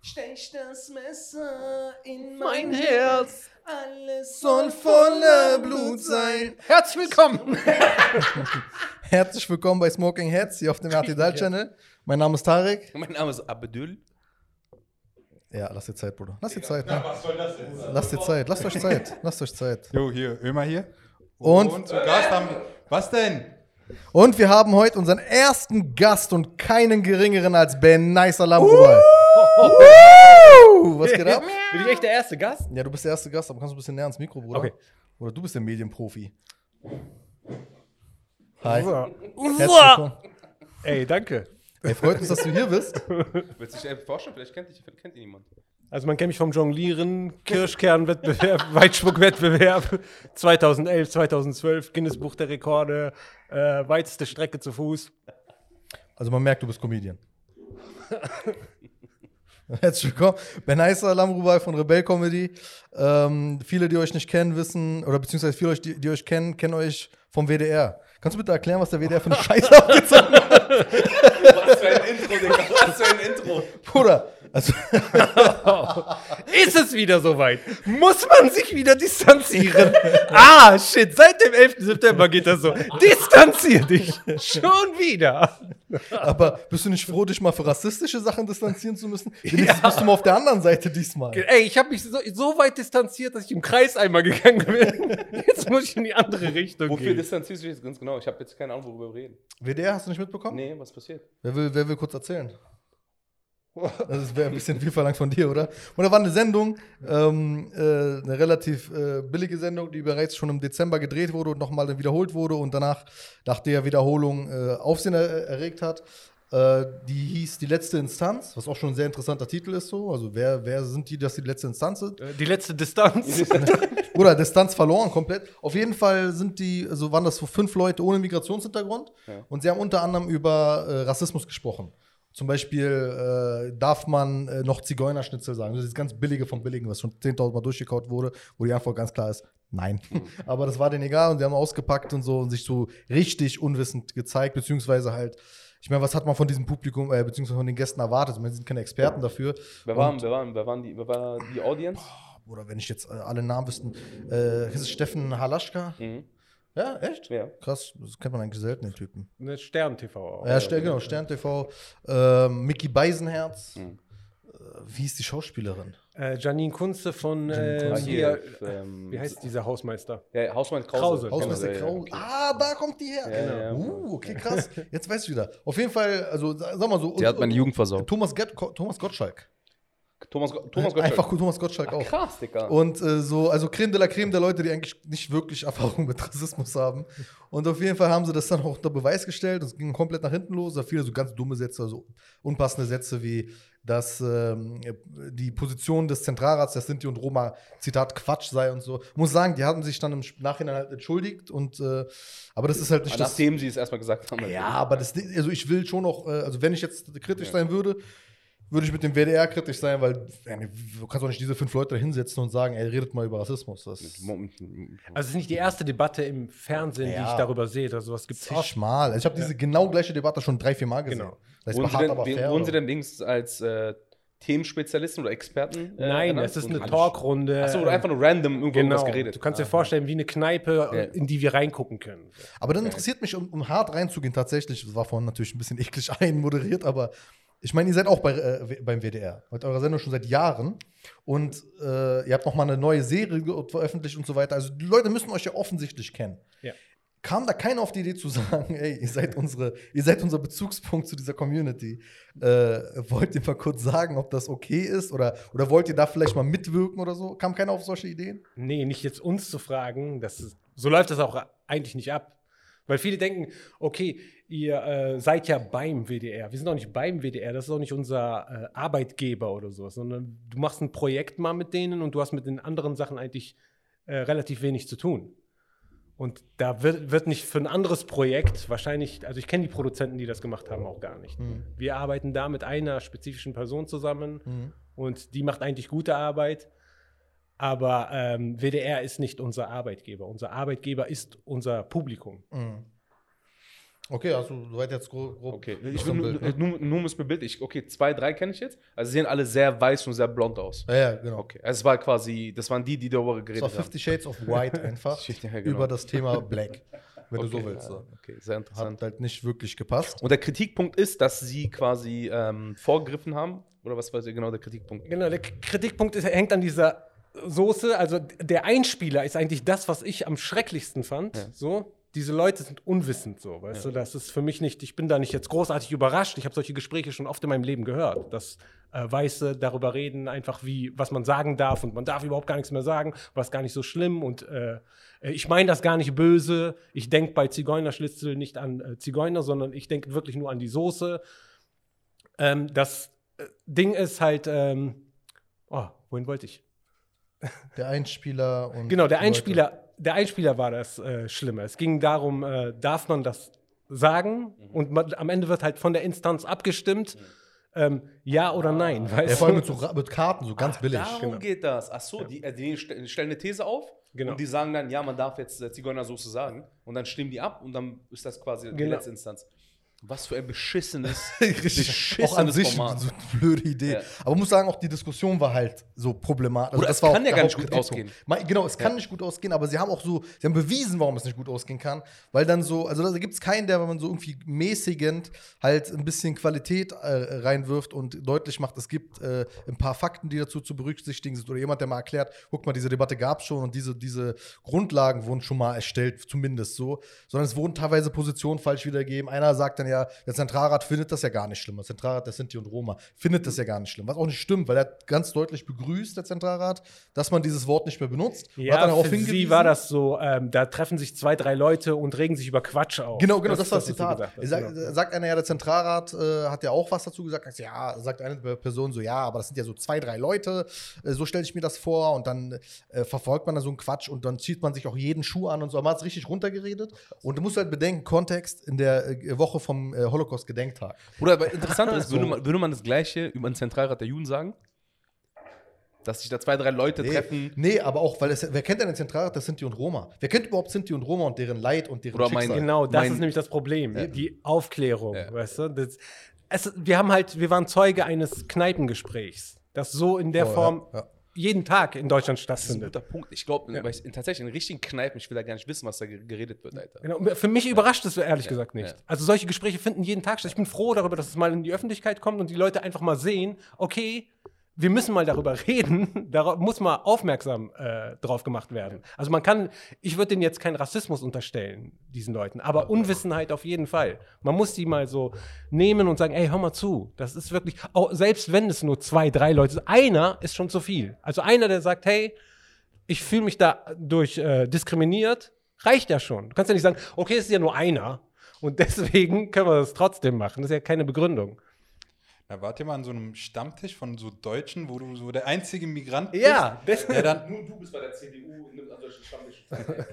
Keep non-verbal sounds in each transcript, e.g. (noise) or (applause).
Stech das Messer in Mein Herz. Alles soll voller Blut sein. Herzlich willkommen. (laughs) Herzlich willkommen bei Smoking Heads hier auf dem RTL Channel. Mein Name ist Tarek. Mein Name ist Abdul. Ja, lass dir Zeit, Bruder. Lass dir Zeit. Ne? Was soll das denn? Lass dir Zeit. Lasst euch Zeit. Lasst euch Zeit. Jo, hier, Ömer hier. Und, zu Gast haben. Was denn? und wir haben heute unseren ersten Gast und keinen geringeren als Ben Nicer Was geht ab? (laughs) Bin ich echt der erste Gast? Ja, du bist der erste Gast, aber kannst du ein bisschen näher ans Mikro, Bruder? Okay. Oder du bist der Medienprofi. Hi. Uah. Herzlich willkommen. Ey, danke. Ey, freut uns, dass du hier bist. (laughs) Willst du dich einfach vorstellen? Vielleicht kennt dich, kennt ihn niemand. Also man kennt mich vom Jonglieren, Kirschkernwettbewerb, (laughs) Weitspuckwettbewerb 2011, 2012, Guinness Buch der Rekorde, äh, weiteste Strecke zu Fuß. Also man merkt, du bist Comedian. (laughs) Herzlich willkommen. Ben Heißer, Lamrubal von Rebell Comedy. Ähm, viele, die euch nicht kennen, wissen, oder beziehungsweise viele, die, die euch kennen, kennen euch vom WDR. Kannst du bitte erklären, was der WDR für eine (laughs) Scheiße abgezogen hat? Was für ein Intro, Digga. Was für ein Intro. Bruder, also, (laughs) Ist es wieder soweit? Muss man sich wieder distanzieren? (laughs) ah, shit, seit dem 11. September geht das so. Distanzier dich. (laughs) Schon wieder. aber bist du nicht froh, dich mal für rassistische Sachen distanzieren zu müssen? Wenigstens bist du mal auf der anderen Seite diesmal. Ey, ich habe mich so, so weit distanziert, dass ich im Kreis einmal gegangen bin. Jetzt muss ich in die andere Richtung Wofür gehen. distanzierst du dich jetzt ganz genau? Ich habe jetzt keine Ahnung, worüber wir reden. WDR hast du nicht mitbekommen? Nee, was passiert? Wer will, wer will kurz erzählen? Das wäre ein bisschen viel verlangt von dir, oder? Und da war eine Sendung, ähm, äh, eine relativ äh, billige Sendung, die bereits schon im Dezember gedreht wurde und nochmal wiederholt wurde und danach nach der Wiederholung äh, Aufsehen er erregt hat. Äh, die hieß Die letzte Instanz, was auch schon ein sehr interessanter Titel ist so. Also wer, wer sind die, dass die letzte Instanz sind? Äh, Die letzte Distanz. Oder Distanz verloren komplett. Auf jeden Fall sind die, also waren das so fünf Leute ohne Migrationshintergrund Ja. und sie haben unter anderem über äh, Rassismus gesprochen. Zum Beispiel äh, darf man äh, noch Zigeunerschnitzel sagen. Das ist ganz billige vom Billigen, was schon 10.000 Mal durchgekaut wurde, wo die Antwort ganz klar ist, nein. (laughs) Aber das war denen egal und sie haben ausgepackt und so und sich so richtig unwissend gezeigt, beziehungsweise halt, ich meine, was hat man von diesem Publikum, äh, beziehungsweise von den Gästen erwartet? Ich meine, sie sind keine Experten dafür. Wer waren, wer waren, wer waren die, wer war die Audience? Oder wenn ich jetzt äh, alle Namen wüssten, äh, ist es Steffen Halaschka? Mhm. Ja, echt? Ja. Krass, das kennt man eigentlich selten, den Typen. Eine Stern-TV auch. Ja, Stern, genau, Stern TV. Ähm, Mickey Beisenherz. Mhm. Äh, wie ist die Schauspielerin? Äh, Janine Kunze von Janine äh, Kunze. hier, ähm, wie heißt dieser Hausmeister? Ja, Hausmann Krause. Krause. Hausmeister Genau. Krause. Ah, da kommt die her. Ja, ja, Uh, okay, krass. Jetzt weiß ich wieder. Auf jeden Fall, also sa- sag mal so. Die hat meine Jugend versaut. Thomas, Thomas Gottschalk. Thomas, Thomas Gottschalk. Einfach gut, Thomas Gottschalk auch. Krass, Digga. Und äh, so, also Creme de la Creme der Leute, die eigentlich nicht wirklich Erfahrung mit Rassismus haben. Und auf jeden Fall haben sie das dann auch unter Beweis gestellt. Es ging komplett nach hinten los. Da viele so ganz dumme Sätze, also unpassende Sätze wie, dass ähm, die Position des Zentralrats der Sinti und Roma, Zitat, Quatsch sei und so. Muss sagen, die hatten sich dann im Nachhinein halt entschuldigt. Und, äh, aber das ist halt nicht das. Nachdem sie es erstmal gesagt haben. Ja, aber das, also ich will schon noch, äh, also wenn ich jetzt kritisch sein würde, würde ich mit dem WDR kritisch sein, weil nee, du kannst doch nicht diese fünf Leute da hinsetzen und sagen, ey, redet mal über Rassismus. Das ist Also es ist nicht die erste Debatte im Fernsehen, die Ja. ich darüber sehe. Also was gibt's oft. zigmal. Also ich habe diese genau gleiche Debatte schon drei, vier Mal gesehen. Genau. Das Wurden heißt, sie, hart, denn, fair. wurden sie denn links als äh, Themenspezialisten oder Experten? äh, Nein, es ist eine Talkrunde. Achso, oder einfach nur random irgendwo Genau. irgendwas geredet. Du kannst dir Ah. vorstellen, wie eine Kneipe, Ja. in die wir reingucken können. Aber dann interessiert mich, um, um hart reinzugehen, tatsächlich, das war vorhin natürlich ein bisschen (laughs) eklig einmoderiert, aber ich meine, ihr seid auch bei, äh, beim WDR. Mit eurer Sendung schon seit Jahren. Und äh, ihr habt noch mal eine neue Serie veröffentlicht und so weiter. Also die Leute müssen euch ja offensichtlich kennen. Ja. Kam da keiner auf die Idee zu sagen, ey, ihr seid, unsere, ihr seid unser Bezugspunkt zu dieser Community. Äh, wollt ihr mal kurz sagen, ob das okay ist? Oder, oder wollt ihr da vielleicht mal mitwirken oder so? Kam keiner auf solche Ideen? Nee, nicht jetzt uns zu fragen. Das ist, so läuft das auch eigentlich nicht ab. Weil viele denken, okay, ihr äh, seid ja beim WDR. Wir sind auch nicht beim WDR, das ist auch nicht unser äh, Arbeitgeber oder so, sondern du machst ein Projekt mal mit denen und du hast mit den anderen Sachen eigentlich äh, relativ wenig zu tun. Und da wird, wird nicht für ein anderes Projekt wahrscheinlich, also ich kenne die Produzenten, die das gemacht haben, auch gar nicht. Mhm. Wir arbeiten da mit einer spezifischen Person zusammen Mhm. und die macht eigentlich gute Arbeit. Aber ähm, WDR ist nicht unser Arbeitgeber. Unser Arbeitgeber ist unser Publikum. Mhm. Okay, also soweit jetzt grob. grob Okay, ich so will nur, Bild, ne? nur, nur um es Bild. Ich, okay, zwei, drei kenne ich jetzt. Also sie sehen alle sehr weiß und sehr blond aus. Ja, ja, genau. Okay, also es war quasi, das waren die, die darüber Das geredet war haben. 50 Shades of White einfach (laughs) Ja, genau. über das Thema Black, wenn du Okay, so willst. ja, So. Okay, sehr interessant. Hat halt nicht wirklich gepasst. Und der Kritikpunkt ist, dass sie quasi ähm, vorgegriffen haben. Oder was war genau der Kritikpunkt? Genau, der K- Kritikpunkt ist, hängt an dieser Soße. Also der Einspieler ist eigentlich das, was ich am schrecklichsten fand. Ja. So, diese Leute sind unwissend so, weißt du, das ist für mich nicht, ich bin da nicht jetzt großartig überrascht. Ich habe solche Gespräche schon oft in meinem Leben gehört, dass äh, Weiße darüber reden, einfach wie, was man sagen darf und man darf überhaupt gar nichts mehr sagen, was gar nicht so schlimm und äh, ich meine das gar nicht böse. Ich denke bei Zigeunerschlitzel nicht an äh, Zigeuner, sondern ich denke wirklich nur an die Soße. Ähm, das äh, Ding ist halt, ähm, oh, wohin wollte ich? Der Einspieler und. Genau, der die Leute. Einspieler, der Einspieler war das äh, Schlimme. Es ging darum, äh, darf man das sagen? Und man, am Ende wird halt von der Instanz abgestimmt, ähm, ja oder nein. Ja, Weißt vor allem mit, so, mit Karten, so ganz billig. Darum genau. geht das. Ach so, die, äh, die st- stellen eine These auf Genau. und die sagen dann, ja, man darf jetzt äh, Zigeunersoße sagen. Und dann stimmen die ab und dann ist das quasi die Genau. letzte Instanz. Was für ein beschissenes, (laughs) Richtig. Auch an beschissenes sich Format. so eine blöde Idee. Ja. Aber man muss sagen, auch die Diskussion war halt so problematisch. Also das kann ja gar nicht gut ausgehen. Ma- Genau, es kann nicht gut ausgehen, aber sie haben auch so, sie haben bewiesen, warum es nicht gut ausgehen kann. Weil dann so, also da gibt es keinen, der, wenn man so irgendwie mäßigend halt ein bisschen Qualität äh, reinwirft und deutlich macht, es gibt äh, ein paar Fakten, die dazu zu berücksichtigen sind. Oder jemand, der mal erklärt, guck mal, diese Debatte gab es schon und diese, diese Grundlagen wurden schon mal erstellt, zumindest so. Sondern es wurden teilweise Positionen falsch wiedergegeben. Einer sagt dann ja, der Zentralrat findet das ja gar nicht schlimm. Der Zentralrat der Sinti und Roma findet das ja gar nicht schlimm. Was auch nicht stimmt, weil er ganz deutlich begrüßt, der Zentralrat, dass man dieses Wort nicht mehr benutzt. Und hat Ja, dann darauf für sie war das so, ähm, da treffen sich zwei, drei Leute und regen sich über Quatsch auf. Genau, genau, das, ist war das Zitat. gesagt hat, Er sagt, genau. sagt einer, ja, der Zentralrat äh, hat ja auch was dazu gesagt. Sagt, Ja, sagt eine Person so, ja, aber das sind ja so zwei, drei Leute, äh, so stelle ich mir das vor. Und dann äh, verfolgt man da so einen Quatsch und dann zieht man sich auch jeden Schuh an und so. Man hat es richtig runtergeredet. Und du musst halt bedenken, Kontext in der äh, Woche vom äh, Holocaust-Gedenktag. Oder aber interessant (laughs) ist, würde man, würde man das Gleiche über den Zentralrat der Juden sagen? Dass sich da zwei, drei Leute treffen. nee, aber auch, weil es, wer kennt denn den Zentralrat der Sinti und Roma? Wer kennt überhaupt Sinti und Roma und deren Leid und deren Oder mein- Schicksal? Genau, das Mein- ist nämlich das Problem, die Aufklärung, Ja. weißt du? Das, es, wir haben halt, wir waren Zeuge eines Kneipengesprächs, das so in der Oh, ja, Form ja. Jeden Tag in Deutschland Das ist ein stattfindet. guter Punkt. Ich glaube, in, tatsächlich in richtigen Kneipen, ich will da gar nicht wissen, was da ge- geredet wird, Alter. Genau, für mich überrascht es ehrlich Ja, gesagt nicht. ja. Also solche Gespräche finden jeden Tag statt. Ich bin froh darüber, dass es mal in die Öffentlichkeit kommt und die Leute einfach mal sehen, okay, wir müssen mal darüber (laughs) reden, darauf muss mal aufmerksam äh, drauf gemacht werden. Also man kann, ich würde denen jetzt keinen Rassismus unterstellen, diesen Leuten, aber Unwissenheit auf jeden Fall. Man muss die mal so nehmen und sagen, ey, hör mal zu, das ist wirklich, auch selbst wenn es nur zwei, drei Leute sind, einer ist schon zu viel. Also einer, der sagt, hey, ich fühle mich dadurch äh, diskriminiert, reicht ja schon. Du kannst ja nicht sagen, okay, es ist ja nur einer und (laughs) deswegen können wir das trotzdem machen. Das ist ja keine Begründung. Da wart ihr mal an so einem Stammtisch von so Deutschen, wo du so der einzige Migrant Ja, bist, der dann. Nur du bist bei der CDU in einem solchen Stammtisch. (laughs)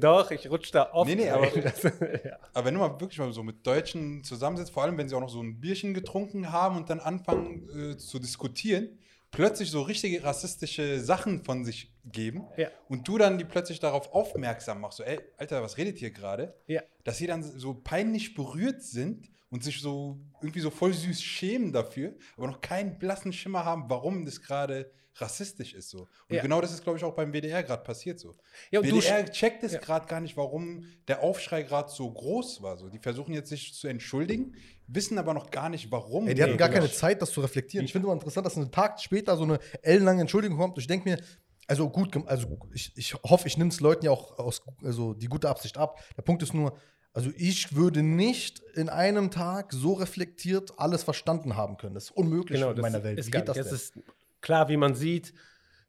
Doch, ich rutsche da oft. Nee, nee, aber-. (laughs) Das- ja. Aber wenn du mal wirklich mal so mit Deutschen zusammensitzt, vor allem wenn sie auch noch so ein Bierchen getrunken haben und dann anfangen äh, zu diskutieren, plötzlich so richtige rassistische Sachen von sich geben Ja. und du dann die plötzlich darauf aufmerksam machst, so, ey, Alter, was redet ihr gerade? Ja. Dass sie dann so peinlich berührt sind und sich so irgendwie so voll süß schämen dafür, aber noch keinen blassen Schimmer haben, warum das gerade rassistisch ist so. Und Ja. genau das ist, glaube ich, auch beim WDR gerade passiert so. Ja, und du WDR checkt es Ja. gerade gar nicht, warum der Aufschrei gerade so groß war. So, die versuchen jetzt sich zu entschuldigen, wissen aber noch gar nicht, warum. Ey, die hatten gar genau. keine Zeit, das zu reflektieren. Ich finde immer interessant, dass einen Tag später so eine ellenlange Entschuldigung kommt. Und ich denke mir, also gut, also ich, ich hoffe, ich nehme es Leuten ja auch aus also die gute Absicht ab. Der Punkt ist nur, also ich würde nicht in einem Tag so reflektiert alles verstanden haben können. Das ist unmöglich Genau, in meiner Welt. ist Wie geht das nicht. denn? Es ist klar, wie man sieht,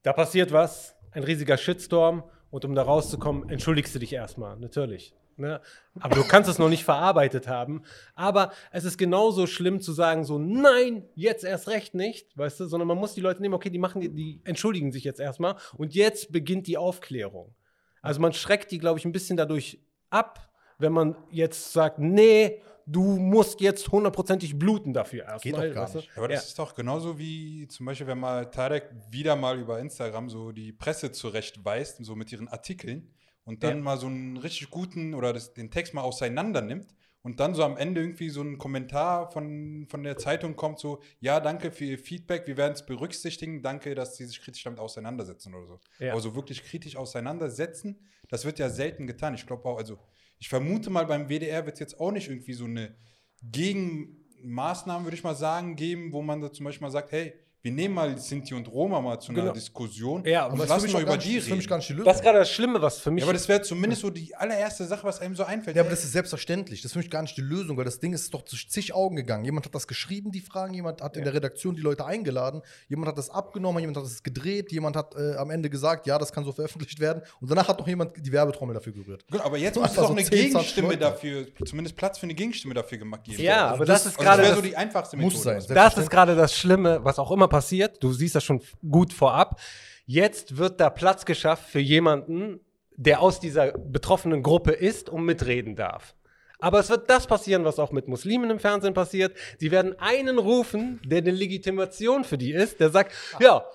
da passiert was, ein riesiger Shitstorm und um da rauszukommen, entschuldigst du dich erstmal, natürlich. Ne? Aber du kannst es noch nicht verarbeitet haben. Aber es ist genauso schlimm zu sagen, so, nein, jetzt erst recht nicht, weißt du, sondern man muss die Leute nehmen, okay, die machen, die, die entschuldigen sich jetzt erstmal und jetzt beginnt die Aufklärung. Also man schreckt die, glaube ich, ein bisschen dadurch ab, wenn man jetzt sagt, nee, du musst jetzt hundertprozentig bluten dafür erstmal. Geht doch gar weißt du? nicht. Aber das Ja. ist doch genauso wie zum Beispiel, wenn mal Tarek wieder mal über Instagram so die Presse zurechtweist, so mit ihren Artikeln und dann Ja. mal so einen richtig guten oder das, den Text mal auseinander nimmt und dann so am Ende irgendwie so ein Kommentar von, von der Zeitung kommt, so, ja, danke für Ihr Feedback, wir werden es berücksichtigen, danke, dass Sie sich kritisch damit auseinandersetzen oder so. Ja. Aber so wirklich kritisch auseinandersetzen, das wird ja selten getan. Ich glaube auch, also ich vermute mal, beim WDR wird es jetzt auch nicht irgendwie so eine Gegenmaßnahme, würde ich mal sagen, geben, wo man da zum Beispiel mal sagt, hey, wir nehmen mal Sinti und Roma mal zu einer Genau. Diskussion Ja, und aber das lassen ist mal für mich auch über die das ist für mich reden. gar nicht die Lösung. Das ist gerade das Schlimme, was für mich. Ja, aber das wäre zumindest so die allererste Sache, was einem so einfällt. Ja, aber das ist selbstverständlich. Das ist für mich gar nicht die Lösung, weil das Ding ist doch zu zig Augen gegangen. Jemand hat das geschrieben, die Fragen, jemand hat in der Redaktion die Leute eingeladen, jemand hat das abgenommen, jemand hat das gedreht, jemand hat äh, am Ende gesagt, ja, das kann so veröffentlicht werden. Und danach hat noch jemand die Werbetrommel dafür gerührt. Gut, aber jetzt (laughs) muss es einfach doch so eine 10, 20 Gegenstimme dafür, zumindest Platz für eine Gegenstimme dafür gemacht geben. Ja, Also aber das ist also gerade Das wäre das- so die einfachste Muss Methode. sein. Das ist gerade das Schlimme, was auch immer passiert. Du siehst das schon gut vorab. Jetzt wird da Platz geschafft für jemanden, der aus dieser betroffenen Gruppe ist und mitreden darf. Aber es wird das passieren, was auch mit Muslimen im Fernsehen passiert. Sie werden einen rufen, der eine Legitimation für die ist, der sagt, ja,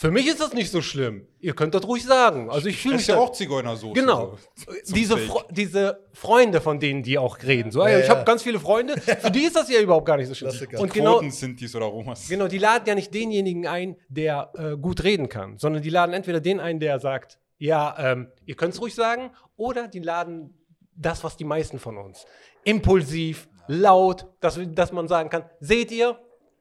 für mich ist das nicht so schlimm. Ihr könnt das ruhig sagen. Also ich fühle Das mich ist ja auch Zigeunersoße. Genau. so, (laughs) Diese. Fre diese Freunde, von denen die auch reden. So, Ja, ich ja. habe ganz viele Freunde, für die ist das ja überhaupt gar nicht so schlimm. Klassiker. Und genau, sind dies oder Romas. genau, die laden ja nicht denjenigen ein, der äh, gut reden kann, sondern die laden entweder den ein, der sagt, ja, ähm, ihr könnt es ruhig sagen, oder die laden das, was die meisten von uns. Impulsiv, laut, dass, dass man sagen kann, seht ihr,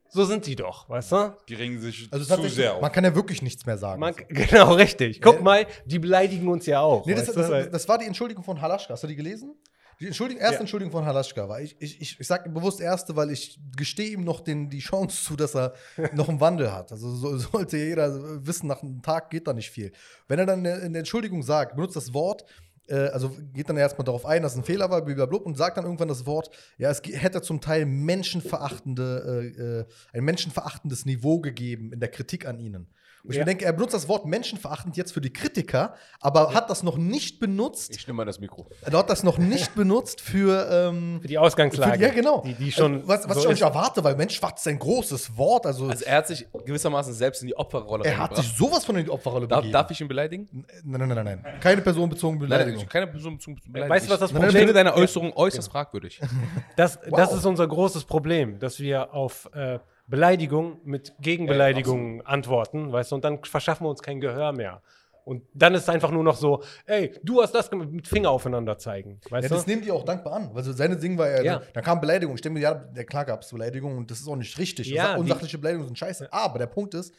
so sind sie doch, weißt du? Die regen sich Also zu sehr auf. man kann ja wirklich nichts mehr sagen. Man, (laughs) genau, richtig. Guck Ja. mal, die beleidigen uns ja auch. Nee, das, das, das war die Entschuldigung von Halaschka. Hast du die gelesen? Die Entschuldigung, erste Ja. Entschuldigung von Halaschka war, ich, ich, ich, ich sage bewusst erste, weil ich gestehe ihm noch den, die Chance zu, dass er (laughs) noch einen Wandel hat. Also so, (laughs) sollte jeder wissen, nach einem Tag geht da nicht viel. Wenn er dann eine, eine Entschuldigung sagt, benutzt das Wort, äh, also geht dann erstmal darauf ein, dass es ein Fehler war, blablabla, und sagt dann irgendwann das Wort, ja, es hätte zum Teil menschenverachtende, äh, äh, ein menschenverachtendes Niveau gegeben in der Kritik an ihnen. Und ich Ja. mir denke, er benutzt das Wort menschenverachtend jetzt für die Kritiker, aber hat das noch nicht benutzt Ich nehme mal das Mikro. er hat das noch nicht (laughs) benutzt für. Ähm, Für die Ausgangslage. für, ja, genau. Die, die schon also, was was so ich auch ist. nicht erwarte, weil Mensch schwarz ist ein großes Wort. Also, Also er hat sich gewissermaßen selbst in die Opferrolle er hat sich sowas von in die Opferrolle Darf, begeben. darf ich ihn beleidigen? Nein, nein, nein, nein. Keine personenbezogene Nein, nein, Beleidigung. ich, keine Person zu beleidigen. Weißt du, was das Problem Ich finde ist? deine Äußerung äußerst fragwürdig. (laughs) Das, Wow. das ist unser großes Problem, dass wir auf äh, Beleidigung mit Gegenbeleidigungen antworten, weißt du, und dann verschaffen wir uns kein Gehör mehr. Und dann ist es einfach nur noch so, ey, du hast das gemacht, mit Finger aufeinander zeigen, ja, weißt das du? nehmen die auch dankbar an. Also seine Ding war ja, Ja. da kam Beleidigung. Ich denke mir, ja, der klar gab es Beleidigung und das ist auch nicht richtig. Ja, Unsachliche Beleidigungen sind scheiße. Aber der Punkt ist,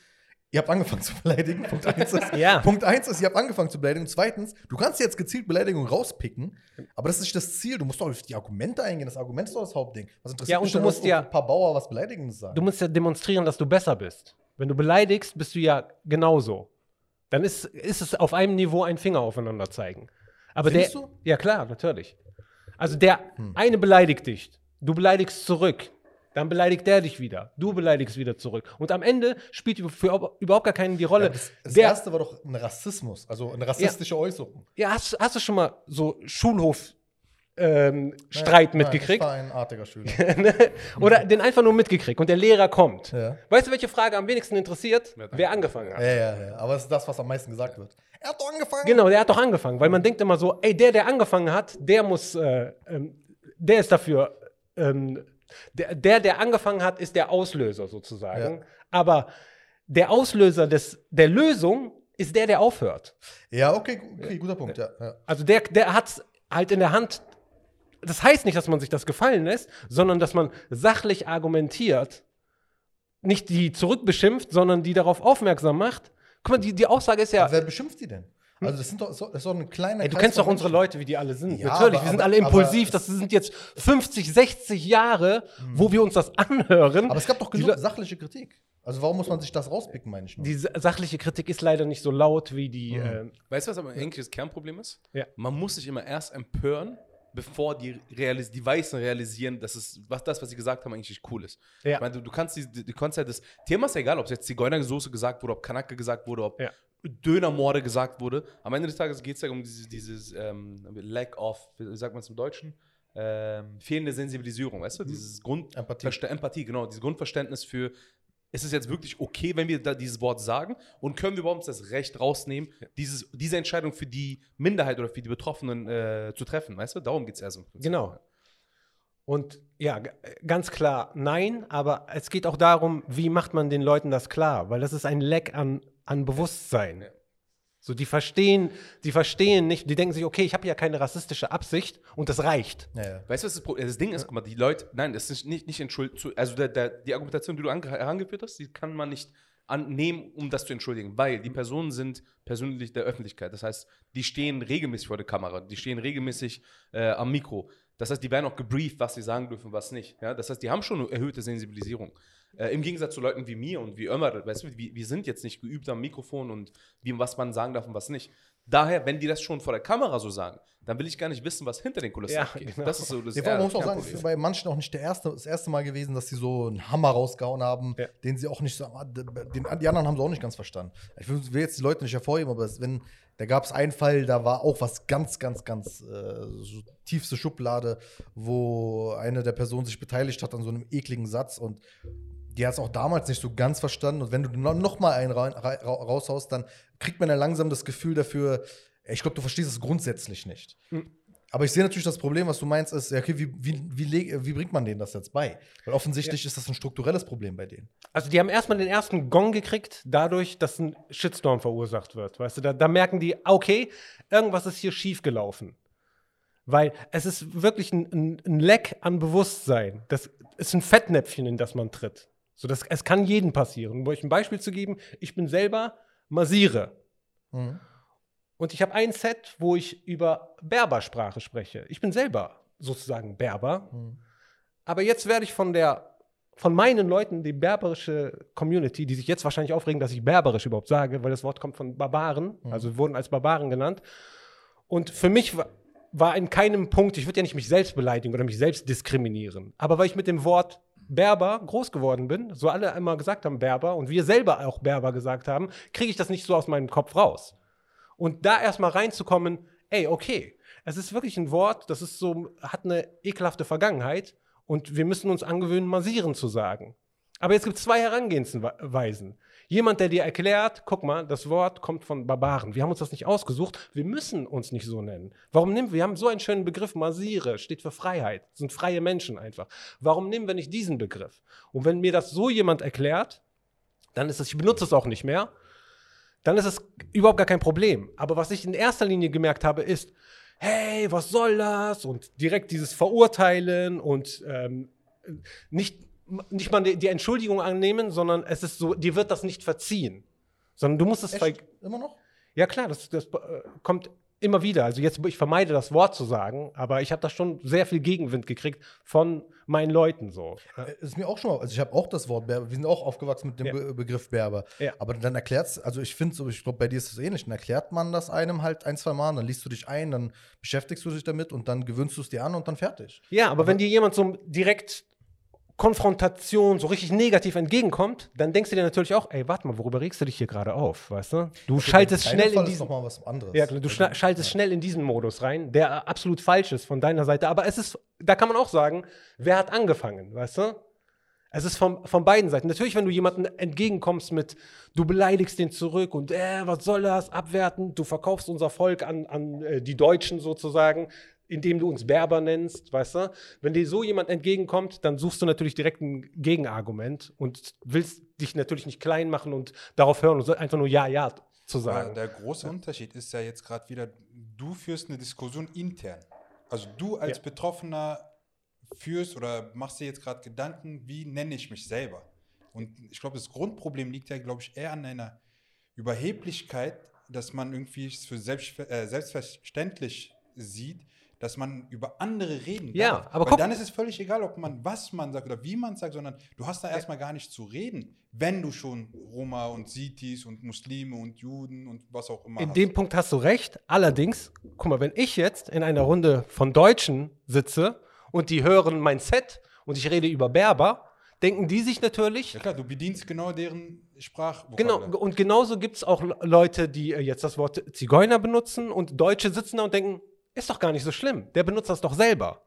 ihr habt angefangen zu beleidigen. Punkt (laughs) eins ist, Ja. Punkt eins ist, ihr habt angefangen zu beleidigen. Und zweitens, du kannst jetzt gezielt Beleidigungen rauspicken, aber das ist nicht das Ziel. Du musst doch auf die Argumente eingehen. Das Argument ist doch das Hauptding. Was interessiert Ja, und mich du musst ja- ein paar Bauer was Beleidigendes sagen? Du musst ja demonstrieren, dass du besser bist. Wenn du beleidigst, bist du ja genauso. Dann ist, ist es auf einem Niveau ein Finger aufeinander zeigen. Aber Findest der, du? Hm. Ja, klar, natürlich. Also der eine beleidigt dich, du beleidigst zurück, dann beleidigt der dich wieder, du beleidigst wieder zurück. Und am Ende spielt für überhaupt gar keinen die Rolle. Ja, das, das der, erste war doch ein Rassismus, also eine rassistische Äußerung. ja, hast, hast du schon mal so Schulhof ähm, Streit Nein, mitgekriegt? Ich war ein artiger Schüler. (laughs) Oder den einfach nur mitgekriegt und der Lehrer kommt. Ja. Weißt du, welche Frage am wenigsten interessiert? Wer hat Wer angefangen hat. ja, ja, ja. Aber es ist das, was am meisten gesagt wird. Er hat doch angefangen. Genau, der hat doch angefangen, weil man denkt immer so, ey, der, der angefangen hat, der muss, äh, ähm, der ist dafür, ähm, der, der, der angefangen hat, ist der Auslöser sozusagen. Ja. Aber der Auslöser des, der Lösung ist der, der aufhört. Ja, okay, okay guter Punkt. Ja, ja. Also der, der hat halt in der Hand. Das heißt nicht, dass man sich das gefallen lässt, sondern dass man sachlich argumentiert, nicht die zurückbeschimpft, sondern die darauf aufmerksam macht. Guck mal, die, die Aussage ist ja, Aber wer beschimpft die denn? Also, das, sind doch, das ist doch ein kleiner Ey, du Kreis kennst doch unsere. Leute, wie die alle sind. Ja, Natürlich, aber- wir sind aber- alle impulsiv. Das sind jetzt 50, 60 Jahre, wo wir uns das anhören. Aber es gab doch Die genug Le- sachliche Kritik. Also, warum muss man sich das rauspicken, meine ich nur? die sa- sachliche Kritik ist leider nicht so laut wie die. Mhm. Weißt du, was aber eigentlich das Kernproblem ist? Ja. Man muss sich immer erst empören, bevor die, realis die Weißen realisieren, dass es, was das, was sie gesagt haben, eigentlich cool ist. Ja. Ich meine, du, du kannst die, du kannst ja das Thema ist ja egal, ob es jetzt Zigeunersoße gesagt wurde, ob Kanake gesagt wurde, ob Ja. Dönermorde gesagt wurde. Am Ende des Tages geht es ja um dieses, dieses ähm, Lack of, wie sagt man es im Deutschen? Ähm, fehlende Sensibilisierung, weißt du? Dieses Grund Empathie. Empathie, genau, dieses Grundverständnis für ist es jetzt wirklich okay, wenn wir da dieses Wort sagen? Und können wir überhaupt das Recht rausnehmen, dieses, diese Entscheidung für die Minderheit oder für die Betroffenen äh, zu treffen? Weißt du? Darum geht es eher so. Genau. Und ja, ganz klar, nein, aber es geht auch darum, wie macht man den Leuten das klar? Weil das ist ein Leck an, an Bewusstsein. So, die verstehen, die verstehen nicht, die denken sich, okay, ich habe ja keine rassistische Absicht und das reicht. Ja, ja. Weißt du, was das, Pro- das Ding ist? Guck mal, die Leute, nein, das ist nicht, nicht entschuldigt. Also der, der, die Argumentation, die du ange- herangeführt hast, die kann man nicht annehmen, um das zu entschuldigen, weil die Personen sind persönlich der Öffentlichkeit. Das heißt, die stehen regelmäßig vor der Kamera, die stehen regelmäßig äh, am Mikro. Das heißt, die werden auch gebrieft, was sie sagen dürfen, was nicht. Ja? Das heißt, die haben schon eine erhöhte Sensibilisierung. Äh, Im Gegensatz zu Leuten wie mir und wie Ömer, weißt du, wir, wir sind jetzt nicht geübt am Mikrofon und wie, was man sagen darf und was nicht. Daher, wenn die das schon vor der Kamera so sagen, dann will ich gar nicht wissen, was hinter den Kulissen Ja, abgeht. genau. Das ist so das Ja, man muss auch sagen, es ist bei manchen auch nicht der erste, das erste Mal gewesen, dass sie so einen Hammer rausgehauen haben, Ja. den sie auch nicht so, den, die anderen haben sie auch nicht ganz verstanden. Ich will, will jetzt die Leute nicht hervorheben, aber es, wenn, da gab es einen Fall, da war auch was ganz, ganz, ganz äh, so tiefste Schublade, wo eine der Personen sich beteiligt hat an so einem ekligen Satz und die hat es auch damals nicht so ganz verstanden. Und wenn du no- noch mal einen ra, ra, raushaust, dann kriegt man ja langsam das Gefühl dafür, ich glaube, du verstehst es grundsätzlich nicht. Aber ich sehe natürlich das Problem, was du meinst, ist, ja, okay, wie, wie, wie, wie bringt man denen das jetzt bei? Weil offensichtlich ist das ein strukturelles Problem bei denen. Also die haben erstmal den ersten Gong gekriegt, dadurch, dass ein Shitstorm verursacht wird. Weißt du, da, da merken die, okay, irgendwas ist hier schiefgelaufen. Weil es ist wirklich ein, ein, ein Leck an Bewusstsein. Das ist ein Fettnäpfchen, in das man tritt. So, das, es kann jedem passieren. Um euch ein Beispiel zu geben, ich bin selber Masire. Mhm. Und ich habe ein Set, wo ich über Berbersprache spreche. Ich bin selber sozusagen Berber. Mhm. Aber jetzt werde ich von der von meinen Leuten, die berberische Community, die sich jetzt wahrscheinlich aufregen, dass ich berberisch überhaupt sage, weil das Wort kommt von Barbaren, also wurden als Barbaren genannt. Und für mich war in keinem Punkt, ich würde ja nicht mich selbst beleidigen oder mich selbst diskriminieren, aber weil ich mit dem Wort Berber groß geworden bin, so alle immer gesagt haben Berber und wir selber auch Berber gesagt haben, kriege ich das nicht so aus meinem Kopf raus. Und da erstmal reinzukommen, ey, okay, es ist wirklich ein Wort, das ist so, hat eine ekelhafte Vergangenheit und wir müssen uns angewöhnen, massieren zu sagen. Aber jetzt gibt es zwei Herangehensweisen. Jemand, der dir erklärt, guck mal, das Wort kommt von Barbaren. Wir haben uns das nicht ausgesucht. Wir müssen uns nicht so nennen. Warum nehmen wir? Haben so einen schönen Begriff, Masire, steht für Freiheit. Sind freie Menschen einfach. Warum nehmen wir nicht diesen Begriff? Und wenn mir das so jemand erklärt, dann ist es, ich benutze es auch nicht mehr, dann ist es überhaupt gar kein Problem. Aber was ich in erster Linie gemerkt habe, ist, hey, was soll das? Und direkt dieses Verurteilen und ähm, nicht, nicht mal die, Entschuldigung annehmen, sondern es ist so, dir wird das nicht verziehen. Sondern du musst es Echt? Immer noch? ja klar, das, das äh, kommt immer wieder. Also jetzt, ich vermeide das Wort zu sagen, aber ich habe da schon sehr viel Gegenwind gekriegt von meinen Leuten so. Äh, Ist mir auch schon mal, also ich habe auch das Wort Berber, wir sind auch aufgewachsen mit dem Ja. Be Begriff Berber. Ja. Aber dann erklärt's, also ich finde so, ich glaube, bei dir ist es ähnlich. Dann erklärt man das einem halt ein, zwei Mal, dann liest du dich ein, dann beschäftigst du dich damit und dann gewöhnst du es dir an und dann fertig. Ja, aber wenn dir jemand so direkt Konfrontation so richtig negativ entgegenkommt, dann denkst du dir natürlich auch, ey, warte mal, worüber regst du dich hier gerade auf, weißt du? Du schaltest Deinem schnell Fall in diesen noch mal was anderes. Ja, du schna- schaltest schnell in diesen Modus rein, der absolut falsch ist von deiner Seite. Aber es ist, da kann man auch sagen, wer hat angefangen, weißt du? Es ist von, von beiden Seiten. Natürlich, wenn du jemanden entgegenkommst mit, du beleidigst den zurück und, äh, was soll das, abwerten, du verkaufst unser Volk an, an äh, die Deutschen sozusagen, indem du uns Berber nennst, weißt du? Wenn dir so jemand entgegenkommt, dann suchst du natürlich direkt ein Gegenargument und willst dich natürlich nicht klein machen und darauf hören und einfach nur Ja, Ja zu sagen. der große Unterschied ist ja jetzt gerade wieder, du führst eine Diskussion intern. Also du als Ja. Betroffener führst oder machst dir jetzt gerade Gedanken, wie nenne ich mich selber? Und ich glaube, das Grundproblem liegt ja, glaube ich, eher an einer Überheblichkeit, dass man irgendwie es für selbst, äh, selbstverständlich sieht, dass man über andere reden Ja, darf. aber Weil guck- dann ist es völlig egal, ob man was man sagt oder wie man sagt, sondern du hast da erstmal gar nicht zu reden, wenn du schon Roma und Sitis und Muslime und Juden und was auch immer In hast. dem Punkt hast du recht. Allerdings, guck mal, wenn ich jetzt in einer Runde von Deutschen sitze und die hören mein Set und ich rede über Berber, denken die sich natürlich, ja klar, du bedienst genau deren Sprach. genau, und genauso gibt es auch Le- Leute, die äh, jetzt das Wort Zigeuner benutzen und Deutsche sitzen da und denken, ist doch gar nicht so schlimm, der benutzt das doch selber.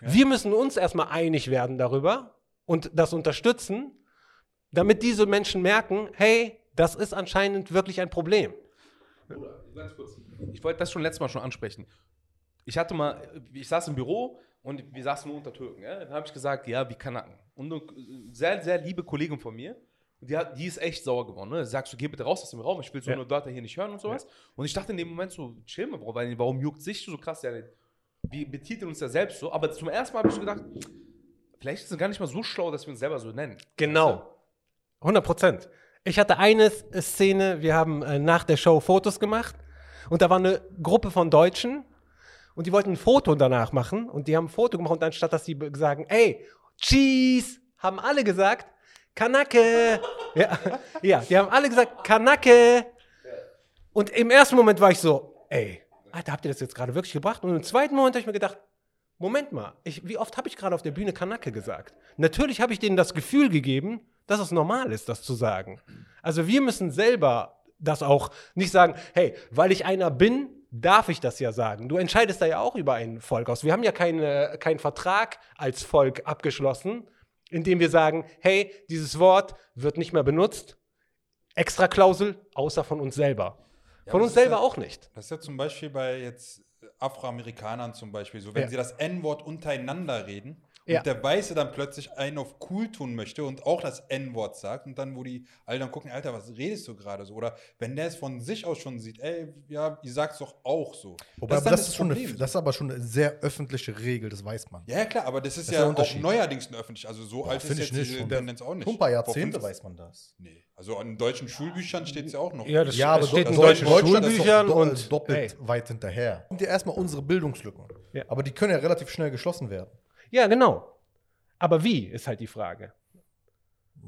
Wir müssen uns erstmal einig werden darüber und das unterstützen, damit diese Menschen merken, hey, das ist anscheinend wirklich ein Problem. Ich wollte das schon letztes Mal schon ansprechen. Ich hatte mal, ich saß im Büro und wir saßen nur unter Türken. Ja? Dann habe ich gesagt, ja, wie Kanaken. Und eine sehr, sehr liebe Kollegin von mir, die, hat, die ist echt sauer geworden. Ne? Sagst du, geh bitte raus aus dem Raum, ich will so Ja. eine Wörter hier nicht hören und sowas. Und ich dachte in dem Moment so, chill mal, Bro, weil, warum juckt sich so krass? Ja, wir betiteln uns ja selbst so. Aber zum ersten Mal habe ich so gedacht, vielleicht ist es gar nicht mal so schlau, dass wir uns selber so nennen. Genau. 100 Prozent. Ich hatte eine Szene, wir haben äh, nach der Show Fotos gemacht und da war eine Gruppe von Deutschen und die wollten ein Foto danach machen und die haben ein Foto gemacht und anstatt dass sie sagen, ey, Cheese, haben alle gesagt, Kanake. ja, ja, die haben alle gesagt, Kanake. Und im ersten Moment war ich so, ey, Alter, habt ihr das jetzt gerade wirklich gebracht? Und im zweiten Moment habe ich mir gedacht, Moment mal, ich, wie oft habe ich gerade auf der Bühne Kanake gesagt? Natürlich habe ich denen das Gefühl gegeben, dass es normal ist, das zu sagen. Also wir müssen selber das auch nicht sagen, hey, weil ich einer bin, darf ich das ja sagen. Du entscheidest da ja auch über ein Volk aus. Wir haben ja keine, keinen Vertrag als Volk abgeschlossen, in dem wir sagen, hey, dieses Wort wird nicht mehr benutzt. Extra Klausel, außer von uns selber. Ja, von uns selber ja- auch nicht. Das ist ja zum Beispiel bei jetzt Afroamerikanern zum Beispiel so, wenn Ja. sie das N-Wort untereinander reden und Ja. der Weiße dann plötzlich einen auf cool tun möchte und auch das N-Wort sagt und dann, wo die alle dann gucken, Alter, was redest du gerade so? Oder wenn der es von sich aus schon sieht, ey, ja, ihr sagt's doch auch so. Wobei, aber dann das, ist schon eine, das ist aber schon eine sehr öffentliche Regel, das weiß man. ja, ja, klar, aber das ist Das ist ja der auch neuerdings ein öffentlich, also so alt ist jetzt ich nicht. diese Tendenz auch nicht. schon ein paar Jahrzehnte weiß man das. Nee, also in deutschen Schulbüchern steht es ja auch noch. Ja, das Ja, aber steht in do- deutschen Deutschland ist doch Schulbüchern do- und doppelt ey. weit hinterher. Kommt ja erstmal unsere Bildungslücken. Ja. Aber die können ja relativ schnell geschlossen werden. Ja, genau. Aber wie ist halt die Frage.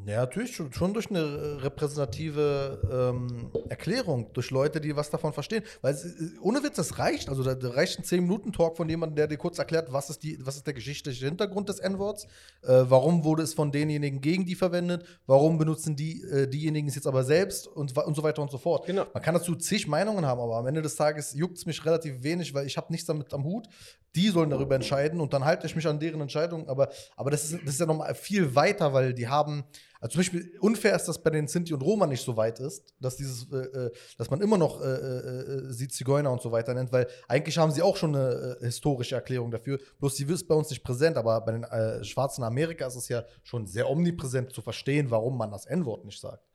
Ja, natürlich schon, schon durch eine repräsentative ähm, Erklärung, durch Leute, die was davon verstehen. Weil es, äh, ohne Witz, das reicht. Also da, da reicht ein 10-Minuten-Talk von jemandem, der dir kurz erklärt, was ist, die, was ist der geschichtliche Hintergrund des N-Worts, äh, warum wurde es von denjenigen gegen die verwendet, warum benutzen die, äh, diejenigen es jetzt aber selbst und, und so weiter und so fort. Genau. Man kann dazu zig Meinungen haben, aber am Ende des Tages juckt es mich relativ wenig, weil ich habe nichts damit am Hut. Die sollen darüber entscheiden und dann halte ich mich an deren Entscheidung. Aber, aber das, ist, das ist ja nochmal viel weiter, weil die haben, also zum Beispiel unfair ist, dass bei den Sinti und Roma nicht so weit ist, dass dieses, äh, äh, dass man immer noch äh, äh, sie Zigeuner und so weiter nennt, weil eigentlich haben sie auch schon eine äh, historische Erklärung dafür. Bloß sie ist bei uns nicht präsent, aber bei den äh, Schwarzen Amerika ist es ja schon sehr omnipräsent zu verstehen, warum man das N-Wort nicht sagt.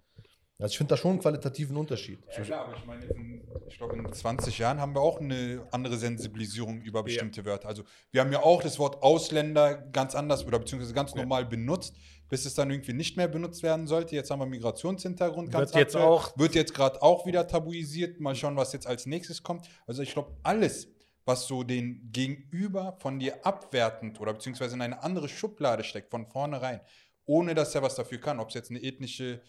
Also ich finde da schon einen qualitativen Unterschied. Ja, klar, aber ich meine, in, ich glaube, in 20 Jahren haben wir auch eine andere Sensibilisierung über bestimmte Wörter. Also, wir haben ja auch das Wort Ausländer ganz anders oder beziehungsweise ganz normal benutzt, bis es dann irgendwie nicht mehr benutzt werden sollte. Jetzt haben wir Migrationshintergrund ganz Wird jetzt auch- Wird jetzt gerade auch wieder tabuisiert. Mal schauen, was jetzt als nächstes kommt. Also, ich glaube, alles, was so den Gegenüber von dir abwertend oder beziehungsweise in eine andere Schublade steckt, von vornherein, ohne dass er was dafür kann, ob es jetzt eine ethnische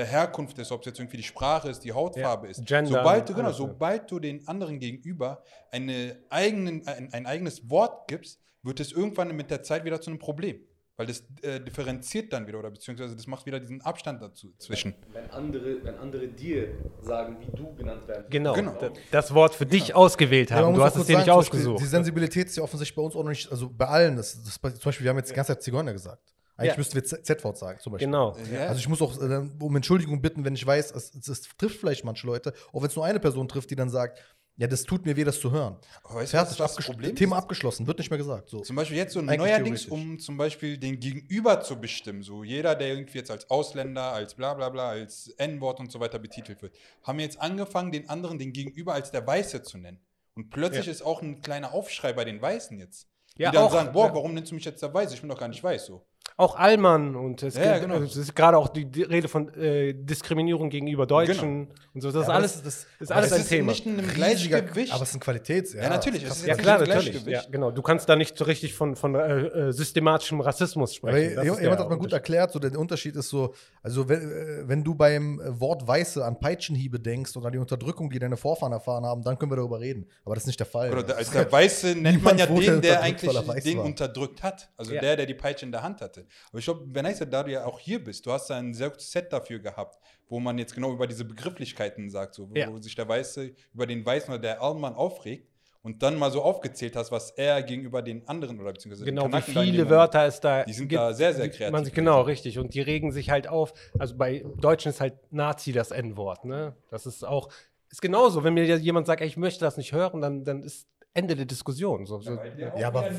äh, Herkunft ist, ob es jetzt irgendwie die Sprache ist, die Hautfarbe ist. Gender, sobald du, genau, ja. sobald du den anderen gegenüber eine eigenen, ein, ein eigenes Wort gibst, wird es irgendwann mit der Zeit wieder zu einem Problem. Weil das äh, differenziert dann wieder oder beziehungsweise das macht wieder diesen Abstand dazu zwischen. Wenn andere, wenn andere dir sagen, wie du genannt werden Genau. Genau. Das Wort für dich ausgewählt Ja, haben. man du hast es dir nicht ausgesucht. Die Sensibilität ist ja offensichtlich bei uns auch noch nicht, also bei allen. Das, das, zum Beispiel, wir haben jetzt die ganze Zeit Zigeuner gesagt. Eigentlich Ja. müssten wir Z-Wort sagen, zum Beispiel. Genau. Ja. Also ich muss auch äh, um Entschuldigung bitten, wenn ich weiß, es, es, es trifft vielleicht manche Leute, auch wenn es nur eine Person trifft, die dann sagt, ja, das tut mir weh, das zu hören. Aber weißt du, was das Problem Thema ist? abgeschlossen, wird nicht mehr gesagt. So. Zum Beispiel jetzt so Eigentlich neuerdings, um zum Beispiel den Gegenüber zu bestimmen, so jeder, der irgendwie jetzt als Ausländer, als bla bla bla, als N-Wort und so weiter betitelt wird, haben jetzt angefangen, den anderen, den Gegenüber als der Weiße zu nennen. Und plötzlich ist auch ein kleiner Aufschrei bei den Weißen jetzt. Ja, die dann auch, sagen, boah, ja. warum nennst du mich jetzt der Weiße? Ich bin doch gar nicht weiß so. Auch Allmann und es, Ja, ja, gibt, genau. es ist gerade auch die, Rede von äh, Diskriminierung gegenüber Deutschen und so. Das ist aber alles, das- ist aber alles es ein ist Thema. nicht in einem Riesiger- Gleichgewicht. Aber es ist ein Qualitäts. Ja, natürlich, es ist ja klar, natürlich. Ja, genau. Du kannst da nicht so richtig von, von äh, äh, systematischem Rassismus Aber sprechen. Das ist jemand hat mal gut erklärt, so der Unterschied ist so, also wenn, äh, wenn du beim Wort Weiße an Peitschenhiebe denkst und an die Unterdrückung, die deine Vorfahren erfahren haben, dann können wir darüber reden. Aber das ist nicht der Fall. Oder der, als der Weiße nennt man ja den, der eigentlich den war. unterdrückt hat. Also Ja. der, der die Peitsche in der Hand hatte. Aber ich glaube, Benaisa, da du ja auch hier bist, du hast da ein sehr gutes Set dafür gehabt, wo man jetzt genau über diese Begrifflichkeiten sagt, so, wo Ja. sich der Weiße über den Weißen oder der Allmann aufregt. und dann mal so aufgezählt hast, was er gegenüber den anderen oder beziehungsweise Genau, wie viele Wörter es da Die sind gibt. da sehr, sehr kreativ Man, genau, richtig. Und die regen sich halt auf. Also bei Deutschen ist halt Nazi das N-Wort. Ne? Das ist auch, ist genauso. Wenn mir jemand sagt, ey, ich möchte das nicht hören, dann, dann ist Ende der Diskussion. So, so. Ja, aber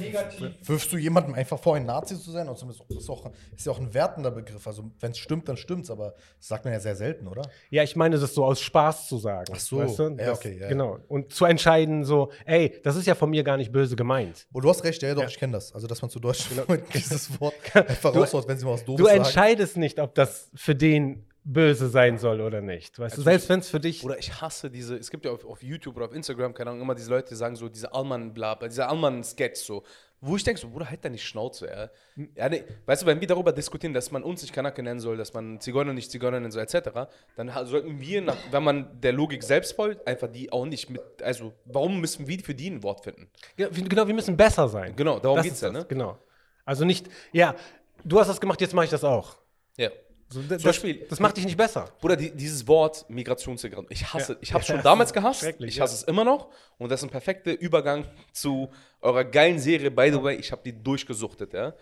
wirfst du jemandem einfach vor, ein Nazi zu sein? Und zumindest ist, auch, ist ja auch ein wertender Begriff. Also, wenn es stimmt, dann stimmt's, aber das sagt man ja sehr selten, oder? Ja, ich meine, das so aus Spaß zu sagen. Ach so. Weißt du? Ja, das, okay, ja, ja. Genau. Und zu entscheiden, so, ey, das ist ja von mir gar nicht böse gemeint. Oh, du hast recht, ja, doch, Ja. ich kenne das. Also, dass man zu Deutsch (laughs) dieses Wort (laughs) einfach raushaut, wenn sie mal was Du Doofes sagen. entscheidest nicht, ob das für den böse sein soll oder nicht. Weißt du, selbst wenn es für dich. Oder ich hasse diese, es gibt ja auf, auf YouTube oder auf Instagram, keine Ahnung, immer diese Leute, die sagen so, diese Allmann-Bla, dieser Allmann-Sketch so, wo ich denke so, Bruder, halt deine Schnauze, ja. ja nee, weißt du, wenn wir darüber diskutieren, dass man uns nicht Kanake nennen soll, dass man Zigeuner nicht Zigeuner nennen soll, etc., dann sollten wir, nach, wenn man der Logik selbst folgt, einfach die auch nicht mit, also, warum müssen wir für die ein Wort finden? Genau, wir müssen besser sein. Genau, darum geht's ist ja, ne? Genau. Also nicht, ja, du hast das gemacht, jetzt mache ich das auch. Ja. So, Zum das, Beispiel- das macht dich nicht besser. Bruder, die, dieses Wort Migrationshintergrund, ich hasse, Ja. ich habe es (laughs) Ja, schon damals gehasst, ich ja. hasse es immer noch und das ist ein perfekter Übergang zu eurer geilen Serie, by the way, ich habe die durchgesuchtet, ja.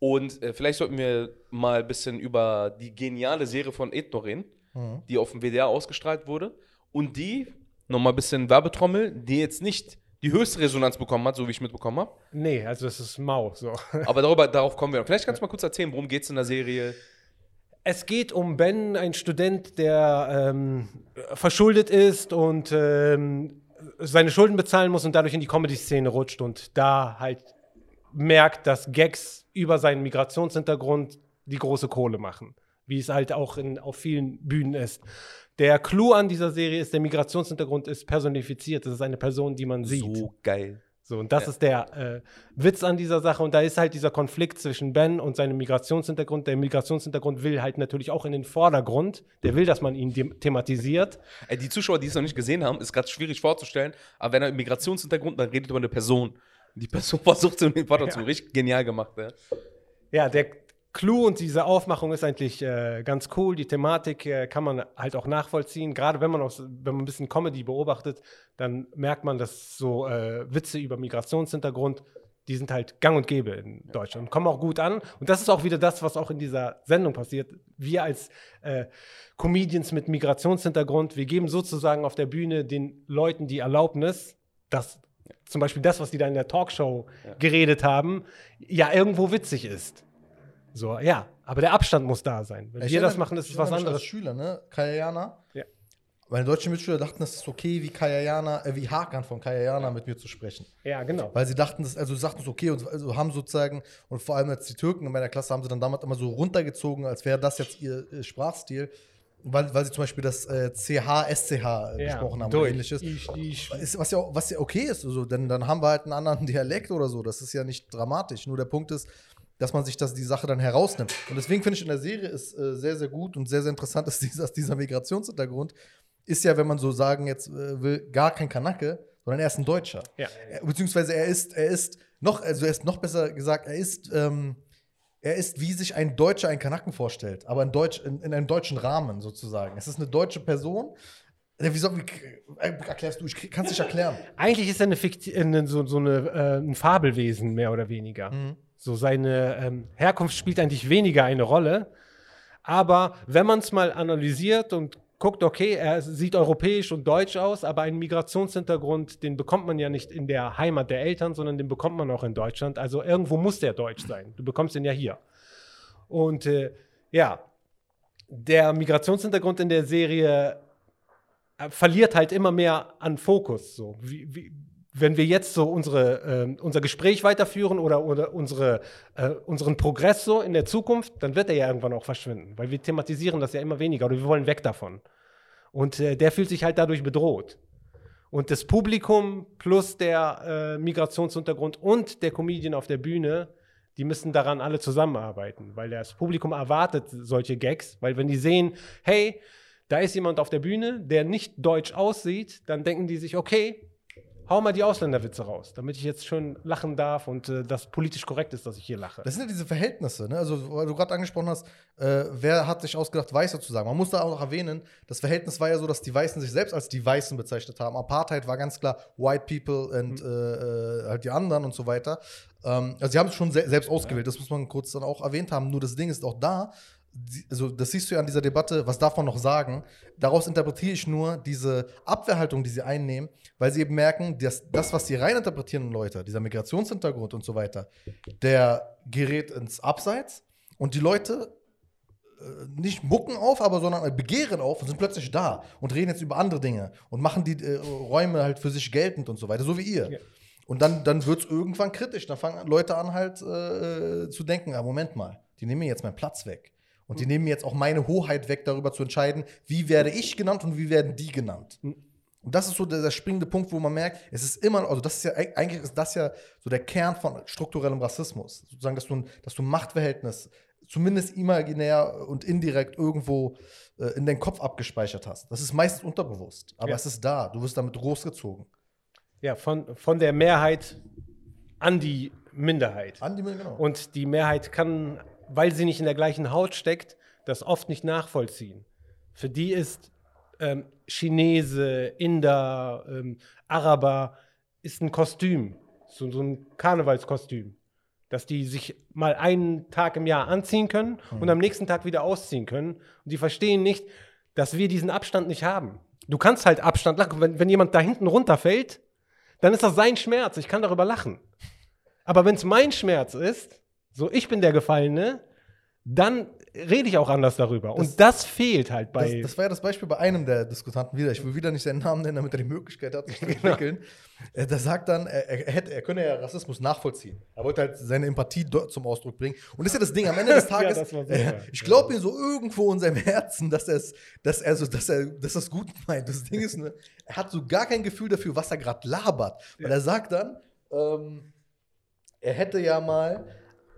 Und äh, vielleicht sollten wir mal ein bisschen über die geniale Serie von Ethno reden, Mhm. die auf dem WDR ausgestrahlt wurde und die, nochmal ein bisschen Werbetrommel, die jetzt nicht die höchste Resonanz bekommen hat, so wie ich mitbekommen habe, Nee, also das ist mau. So. aber darüber, darauf kommen wir noch. Vielleicht kannst du mal kurz erzählen, worum geht es in der Serie? Es geht um Ben, ein Student, der ähm, verschuldet ist und ähm, seine Schulden bezahlen muss und dadurch in die Comedy-Szene rutscht und da halt merkt, dass Gags über seinen Migrationshintergrund die große Kohle machen. Wie es halt auch in, auf vielen Bühnen ist. Der Clou an dieser Serie ist, der Migrationshintergrund ist personifiziert. Das ist eine Person, die man sieht. So geil. So, und das Ja. ist der äh, Witz an dieser Sache. Und da ist halt dieser Konflikt zwischen Ben und seinem Migrationshintergrund. Der Migrationshintergrund will halt natürlich auch in den Vordergrund. Der will, dass man ihn thematisiert. Ey, die Zuschauer, die es noch nicht gesehen haben, ist gerade schwierig vorzustellen. Aber wenn er Migrationshintergrund, dann redet über eine Person. Die Person (laughs) versucht so den Vater zu richtig genial gemacht. Ja. Ja, der Clou und diese Aufmachung ist eigentlich äh, ganz cool. Die Thematik äh, kann man halt auch nachvollziehen. Gerade wenn man, auch, wenn man ein bisschen Comedy beobachtet, dann merkt man, dass so äh, Witze über Migrationshintergrund, die sind halt gang und gäbe in Deutschland und kommen auch gut an. Und das ist auch wieder das, was auch in dieser Sendung passiert. Wir als äh, Comedians mit Migrationshintergrund, wir geben sozusagen auf der Bühne den Leuten die Erlaubnis, dass zum Beispiel das, was die da in der Talkshow geredet haben, ja irgendwo witzig ist. So, ja, aber der Abstand muss da sein. Wenn Ich wir das machen, ist es was anderes. Als Schüler, ne? Kayayana. Ja. Meine deutschen Mitschüler dachten, das ist okay, wie Kayayana, äh, wie Hakan von Kayayana mit mir zu sprechen. Ja, genau. Weil sie dachten, das, also sagten es okay und also haben sozusagen, und vor allem jetzt die Türken in meiner Klasse haben sie dann damals immer so runtergezogen, als wäre das jetzt ihr äh, Sprachstil, weil, weil sie zum Beispiel das äh, CH, SCH äh, gesprochen haben oder durch. ähnliches. Ich, ich, Ist, was, ja, was ja okay ist, also, denn dann haben wir halt einen anderen Dialekt oder so. Das ist ja nicht dramatisch. Nur der Punkt ist, dass man sich das, die Sache dann herausnimmt. Und deswegen finde ich in der Serie ist äh, sehr, sehr gut und sehr, sehr interessant, dass (laughs) dieser, dieser Migrationshintergrund ist ja, wenn man so sagen jetzt äh, will, gar kein Kanake, sondern er ist ein Deutscher. ja. Er, beziehungsweise er ist, er ist noch, also er ist noch besser gesagt, er ist, ähm, er ist, wie sich ein Deutscher einen Kanaken vorstellt, aber in, Deutsch, in, in einem deutschen Rahmen sozusagen. Es ist eine deutsche Person. Äh, Wie, soll, wie äh, erklärst du? Ich kann es nicht erklären. Eigentlich ist er eine Fikti eine, so, so eine, äh, ein Fabelwesen, mehr oder weniger. Mhm. So seine ähm, Herkunft spielt eigentlich weniger eine Rolle. Aber wenn man es mal analysiert und guckt, okay, er sieht europäisch und deutsch aus, aber einen Migrationshintergrund, den bekommt man ja nicht in der Heimat der Eltern, sondern den bekommt man auch in Deutschland. Also irgendwo muss der deutsch sein. Du bekommst den ja hier. Und äh, ja, der Migrationshintergrund in der Serie äh, verliert halt immer mehr an Fokus. So. Wie, wie, wenn wir jetzt so unsere, ähm, unser Gespräch weiterführen oder, oder unsere, äh, unseren Progress so in der Zukunft, dann wird er ja irgendwann auch verschwinden, weil wir thematisieren das ja immer weniger oder wir wollen weg davon. Und äh, der fühlt sich halt dadurch bedroht. Und das Publikum plus der äh, Migrationshintergrund und der Comedian auf der Bühne, die müssen daran alle zusammenarbeiten, weil das Publikum erwartet solche Gags, weil wenn die sehen, hey, da ist jemand auf der Bühne, der nicht deutsch aussieht, dann denken die sich, okay, hau mal die Ausländerwitze raus, damit ich jetzt schön lachen darf und äh, das politisch korrekt ist, dass ich hier lache. Das sind ja diese Verhältnisse, ne? Also, weil du gerade angesprochen hast, äh, wer hat sich ausgedacht, Weiße zu sagen? Man muss da auch noch erwähnen, das Verhältnis war ja so, dass die Weißen sich selbst als die Weißen bezeichnet haben. Apartheid war ganz klar White People und äh, äh, halt die anderen und so weiter. Ähm, also, sie haben es schon se selbst ausgewählt, das muss man kurz dann auch erwähnt haben. Nur das Ding ist auch da, also das siehst du ja an dieser Debatte, was darf man noch sagen? Daraus interpretiere ich nur diese Abwehrhaltung, die sie einnehmen, weil sie eben merken, dass das, was die reininterpretierenden Leute, dieser Migrationshintergrund und so weiter, der gerät ins Abseits und die Leute äh, nicht mucken auf, aber sondern begehren auf und sind plötzlich da und reden jetzt über andere Dinge und machen die äh, Räume halt für sich geltend und so weiter, so wie ihr. Ja. Und dann, dann wird es irgendwann kritisch. Dann fangen Leute an halt äh, zu denken, ah, Moment mal, die nehmen mir jetzt meinen Platz weg. Und die nehmen mir jetzt auch meine Hoheit weg, darüber zu entscheiden, wie werde ich genannt und wie werden die genannt. Und das ist so der, der springende Punkt, wo man merkt, es ist immer, also das ist ja eig- eigentlich ist das ja so der Kern von strukturellem Rassismus. Sozusagen, dass du ein, dass du ein Machtverhältnis zumindest imaginär und indirekt irgendwo äh, in deinen Kopf abgespeichert hast. Das ist meistens unterbewusst, aber Ja. es ist da. Du wirst damit großgezogen. Ja, von, von der Mehrheit an die Minderheit. An die genau. Und die Mehrheit kann, weil sie nicht in der gleichen Haut steckt, das oft nicht nachvollziehen. Für die ist ähm, Chinese, Inder, ähm, Araber ist ein Kostüm, so, so ein Karnevalskostüm, dass die sich mal einen Tag im Jahr anziehen können und am nächsten Tag wieder ausziehen können. Und die verstehen nicht, dass wir diesen Abstand nicht haben. Du kannst halt Abstand lachen. Wenn, wenn jemand da hinten runterfällt, dann ist das sein Schmerz. Ich kann darüber lachen. Aber wenn es mein Schmerz ist, so ich bin der Gefallene, dann rede ich auch anders darüber. Und das fehlt halt Das, bei. das war ja das Beispiel bei einem der Diskutanten wieder. Ich will wieder nicht seinen Namen nennen, damit er die Möglichkeit hat, sich zu (laughs) entwickeln. Äh, Der sagt dann, er, er, hätte, er könne ja Rassismus nachvollziehen. Er wollte halt seine Empathie dort zum Ausdruck bringen. Und das ist ja das Ding am Ende des (laughs) Tages. das super. äh, ich glaube ihm so irgendwo in seinem Herzen, dass, dass er so, dass er dass das gut meint. Das Ding ist, ne, er hat so gar kein Gefühl dafür, was er gerade labert. Weil er sagt dann, ähm, er hätte ja mal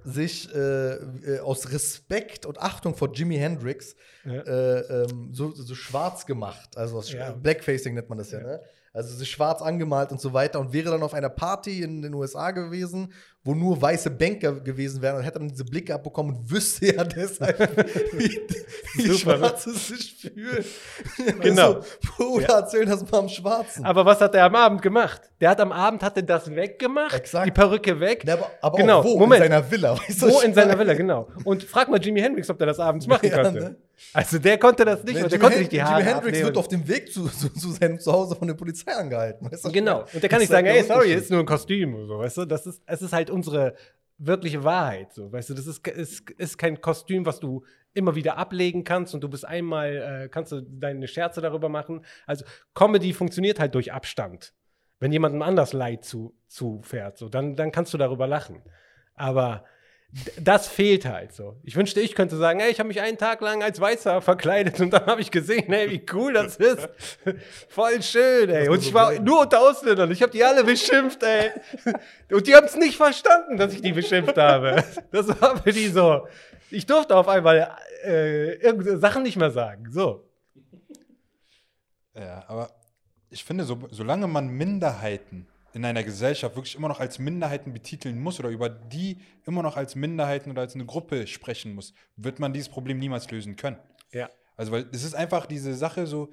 sich äh, äh, aus Respekt und Achtung vor Jimi Hendrix Ja. äh, ähm, so, so schwarz gemacht. Also aus Ja. Blackfacing nennt man das ja, ne? Also sich schwarz angemalt und so weiter und wäre dann auf einer Party in den USA gewesen, wo nur weiße Banker gewesen wären und hätte dann diese Blicke abbekommen und wüsste ja deshalb, (laughs) wie, wie Super, ne? Schwarze sich fühlen. Genau. Also, Bruder, erzähl das mal am Schwarzen. Aber was hat er am Abend gemacht? Der hat am Abend hat er das weggemacht, Exakt. die Perücke weg. Ja, aber aber genau, wo? Moment. In seiner Villa. Weißt du, Wo in seiner? Villa, genau. Und frag mal Jimi Hendrix, ob der das abends (laughs) machen Ja, konnte. ne? Also der konnte das nicht, Nee, der konnte nicht die Haare Jimi Hendrix wird auf dem Weg zu, zu, zu seinem Zuhause von der Polizei angehalten. Weißt du? Genau. Und der kann Das nicht sagen, ey, sorry, ist nur ein Kostüm oder so, weißt du? Das ist, es ist halt unsere wirkliche Wahrheit, so, weißt du? Das ist, ist, ist kein Kostüm, was du immer wieder ablegen kannst und du bist einmal, äh, kannst du deine Scherze darüber machen. Also Comedy funktioniert halt durch Abstand. Wenn jemandem anders Leid zu, zufährt, so, dann, dann kannst du darüber lachen. Aber das fehlt halt so. Ich wünschte, ich könnte sagen, ey, ich habe mich einen Tag lang als Weißer verkleidet und dann habe ich gesehen, ey, wie cool das ist. (laughs) Voll schön, ey. Und ich war nur unter Ausländern. Ich habe die alle beschimpft, ey. Und die haben es nicht verstanden, dass ich die beschimpft habe. Das war für die so. Ich durfte auf einmal äh, irgendeine Sachen nicht mehr sagen. So. Ja, aber ich finde, so, solange man Minderheiten in einer Gesellschaft wirklich immer noch als Minderheiten betiteln muss oder über die immer noch als Minderheiten oder als eine Gruppe sprechen muss, wird man dieses Problem niemals lösen können. Ja. Also, weil es ist einfach diese Sache so,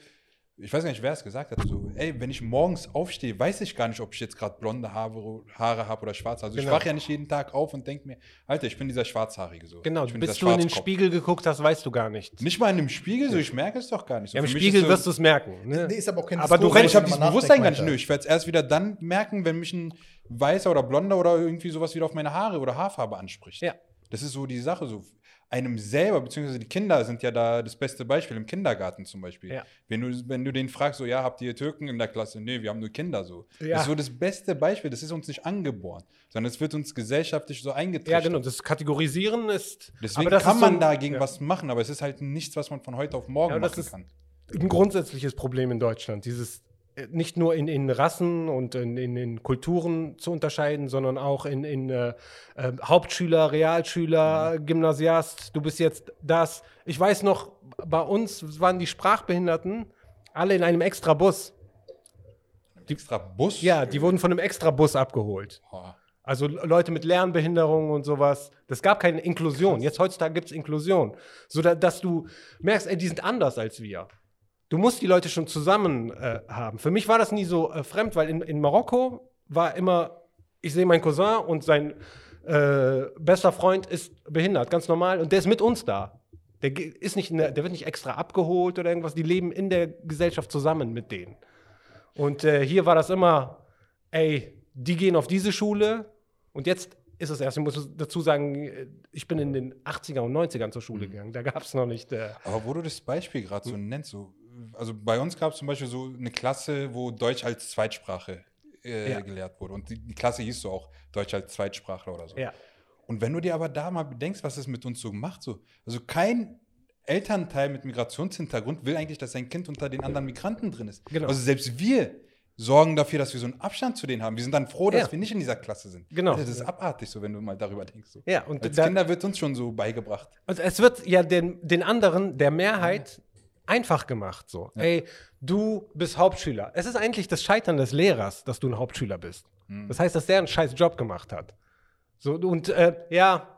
ich weiß gar nicht, wer es gesagt hat, so, ey, wenn ich morgens aufstehe, weiß ich gar nicht, ob ich jetzt gerade blonde Haare, Haare habe oder schwarze. Also ich Genau. wache ja nicht jeden Tag auf und denke mir, Alter, ich bin dieser Schwarzhaarige so. Genau, ich bin bis du in den. Spiegel geguckt hast, weißt du gar nicht. Nicht mal in dem Spiegel, so ich merke es doch gar nicht. So, Ja, Im Spiegel so, wirst du es merken. Ne? Nee, ist aber auch kein Aber du Diskurs, Nein, rennst- ich habe dieses Bewusstsein gar nicht. Nö, ich werde es erst wieder dann merken, wenn mich ein Weißer oder Blonder oder irgendwie sowas wieder auf meine Haare oder Haarfarbe anspricht. Ja. Das ist so die Sache. So einem selber, beziehungsweise die Kinder sind ja da das beste Beispiel, im Kindergarten zum Beispiel. Ja. Wenn, du, wenn du den fragst, so, ja, habt ihr Türken in der Klasse? Nee, wir haben nur Kinder so. Ja. Das ist so das beste Beispiel. Das ist uns nicht angeboren, sondern es wird uns gesellschaftlich so eingetrichtert. Ja, genau. Das Kategorisieren ist. Deswegen kann so man ein- dagegen ja. was machen, aber es ist halt nichts, was man von heute auf morgen machen ist- kann. ein grundsätzliches Problem in Deutschland. Dieses nicht nur in, in Rassen und in, in, in Kulturen zu unterscheiden, sondern auch in, in äh, äh, Hauptschüler, Realschüler, Gymnasiast, du bist jetzt das. Ich weiß noch, bei uns waren die Sprachbehinderten alle in einem extra Bus. extra Bus? Ja, die wurden von einem extra Bus abgeholt. Boah. Also Leute mit Lernbehinderungen und sowas. Das gab keine Inklusion. Jetzt heutzutage gibt es Inklusion. So da, dass du merkst, ey, die sind anders als wir. Du musst die Leute schon zusammen äh, haben. Für mich war das nie so äh, fremd, weil in, in Marokko war immer, ich sehe meinen Cousin und sein äh, bester Freund ist behindert, ganz normal, und der ist mit uns da. Der, ist nicht der, der wird nicht extra abgeholt oder irgendwas. Die leben in der Gesellschaft zusammen mit denen. Und äh, hier war das immer, ey, die gehen auf diese Schule und jetzt ist es erst, ich muss dazu sagen, ich bin in den 80er und 90ern zur Schule gegangen. Da gab es noch nicht. Äh, Aber wo du das Beispiel gerade so nennst, so, also bei uns gab es zum Beispiel so eine Klasse, wo Deutsch als Zweitsprache äh, Ja. gelehrt wurde. Und die, die Klasse hieß so auch Deutsch als Zweitsprachler oder so. ja. Und wenn du dir aber da mal bedenkst, was es mit uns so macht, so, also kein Elternteil mit Migrationshintergrund will eigentlich, dass sein Kind unter den anderen Migranten drin ist. Genau. Also selbst wir sorgen dafür, dass wir so einen Abstand zu denen haben. Wir sind dann froh, dass Ja. wir nicht in dieser Klasse sind. Genau. Also das ist abartig, so wenn du mal darüber denkst. So. Ja, und Als da- Kinder wird uns schon so beigebracht. Und es wird ja den, den anderen, der Mehrheit, einfach gemacht. So, ey, du bist Hauptschüler. Es ist eigentlich das Scheitern des Lehrers, dass du ein Hauptschüler bist. Das heißt, dass der einen scheiß Job gemacht hat. So, und äh, ja,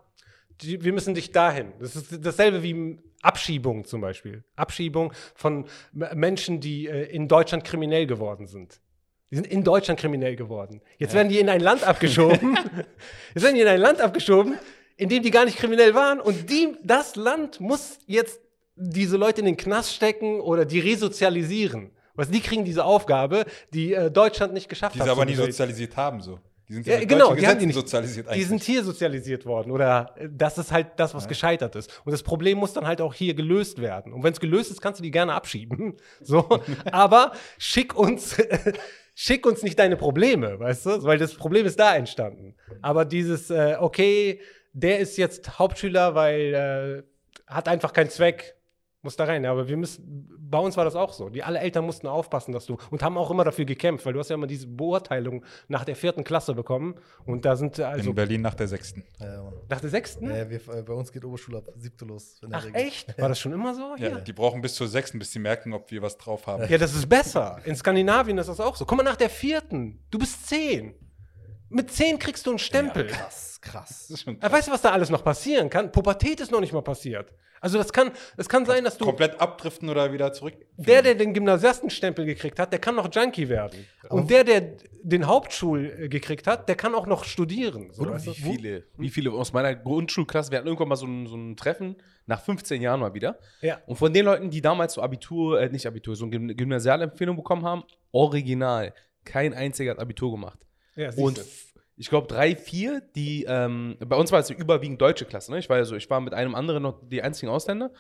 die, wir müssen dich dahin. Das ist dasselbe wie Abschiebung zum Beispiel. Abschiebung von Menschen, die äh, in Deutschland kriminell geworden sind. Die sind in Deutschland kriminell geworden. Jetzt werden die in ein Land abgeschoben. (laughs) Jetzt werden die in ein Land abgeschoben, in dem die gar nicht kriminell waren. Und die, das Land muss jetzt diese Leute in den Knast stecken oder die resozialisieren. Was die kriegen diese Aufgabe, die äh, Deutschland nicht geschafft Die hat. sie aber nie sozialisiert haben, so. Die sind ja, mit genau, die haben die nicht. sozialisiert Die eigentlich. sind hier sozialisiert worden oder äh, das ist halt das, was gescheitert ist. Und das Problem muss dann halt auch hier gelöst werden. Und wenn es gelöst ist, kannst du die gerne abschieben. (laughs) So, aber schick uns, (laughs) schick uns nicht deine Probleme, weißt du? Weil das Problem ist da entstanden. Aber dieses, äh, okay, der ist jetzt Hauptschüler, weil äh, hat einfach keinen Zweck. Muss da rein, aber wir müssen, bei uns war das auch so. Die alle Eltern mussten aufpassen, dass du, und haben auch immer dafür gekämpft, weil du hast ja immer diese Beurteilung nach der vierten Klasse bekommen. Und da sind also in Berlin nach der sechsten. Ja, nach der sechsten? Ja, wir, äh, bei uns geht Oberschule ab siebte los. in der Ach Regel. echt? War das schon immer so? Ja, Hier? die brauchen bis zur sechsten, bis sie merken, ob wir was drauf haben. Ja, das ist besser. In Skandinavien ist das auch so. Guck mal nach der vierten. Du bist zehn. Mit zehn kriegst du einen Stempel. Krass, krass. Schon Äh, Weißt du, was da alles noch passieren kann? Pubertät ist noch nicht mal passiert. Also das kann, das kann sein, dass du komplett abdriften oder wieder zurück. der, der den Gymnasiastenstempel gekriegt hat, der kann noch Junkie werden. Und der, der den Hauptschul äh, gekriegt hat, der kann auch noch studieren. So, Oder weißt du? Wie viele, wie viele aus meiner Grundschulklasse, wir hatten irgendwann mal so ein, so ein Treffen, nach 15 Jahren mal wieder. Ja. Und von den Leuten, die damals so Abitur, äh, nicht Abitur, so eine Gym- Gymnasialempfehlung bekommen haben, original, kein einziger hat Abitur gemacht. Ja, Und ich glaube, drei, vier, die, ähm, bei uns war es überwiegend deutsche Klasse, ne? Ich war ja so, ich war mit einem anderen noch die einzigen Ausländer.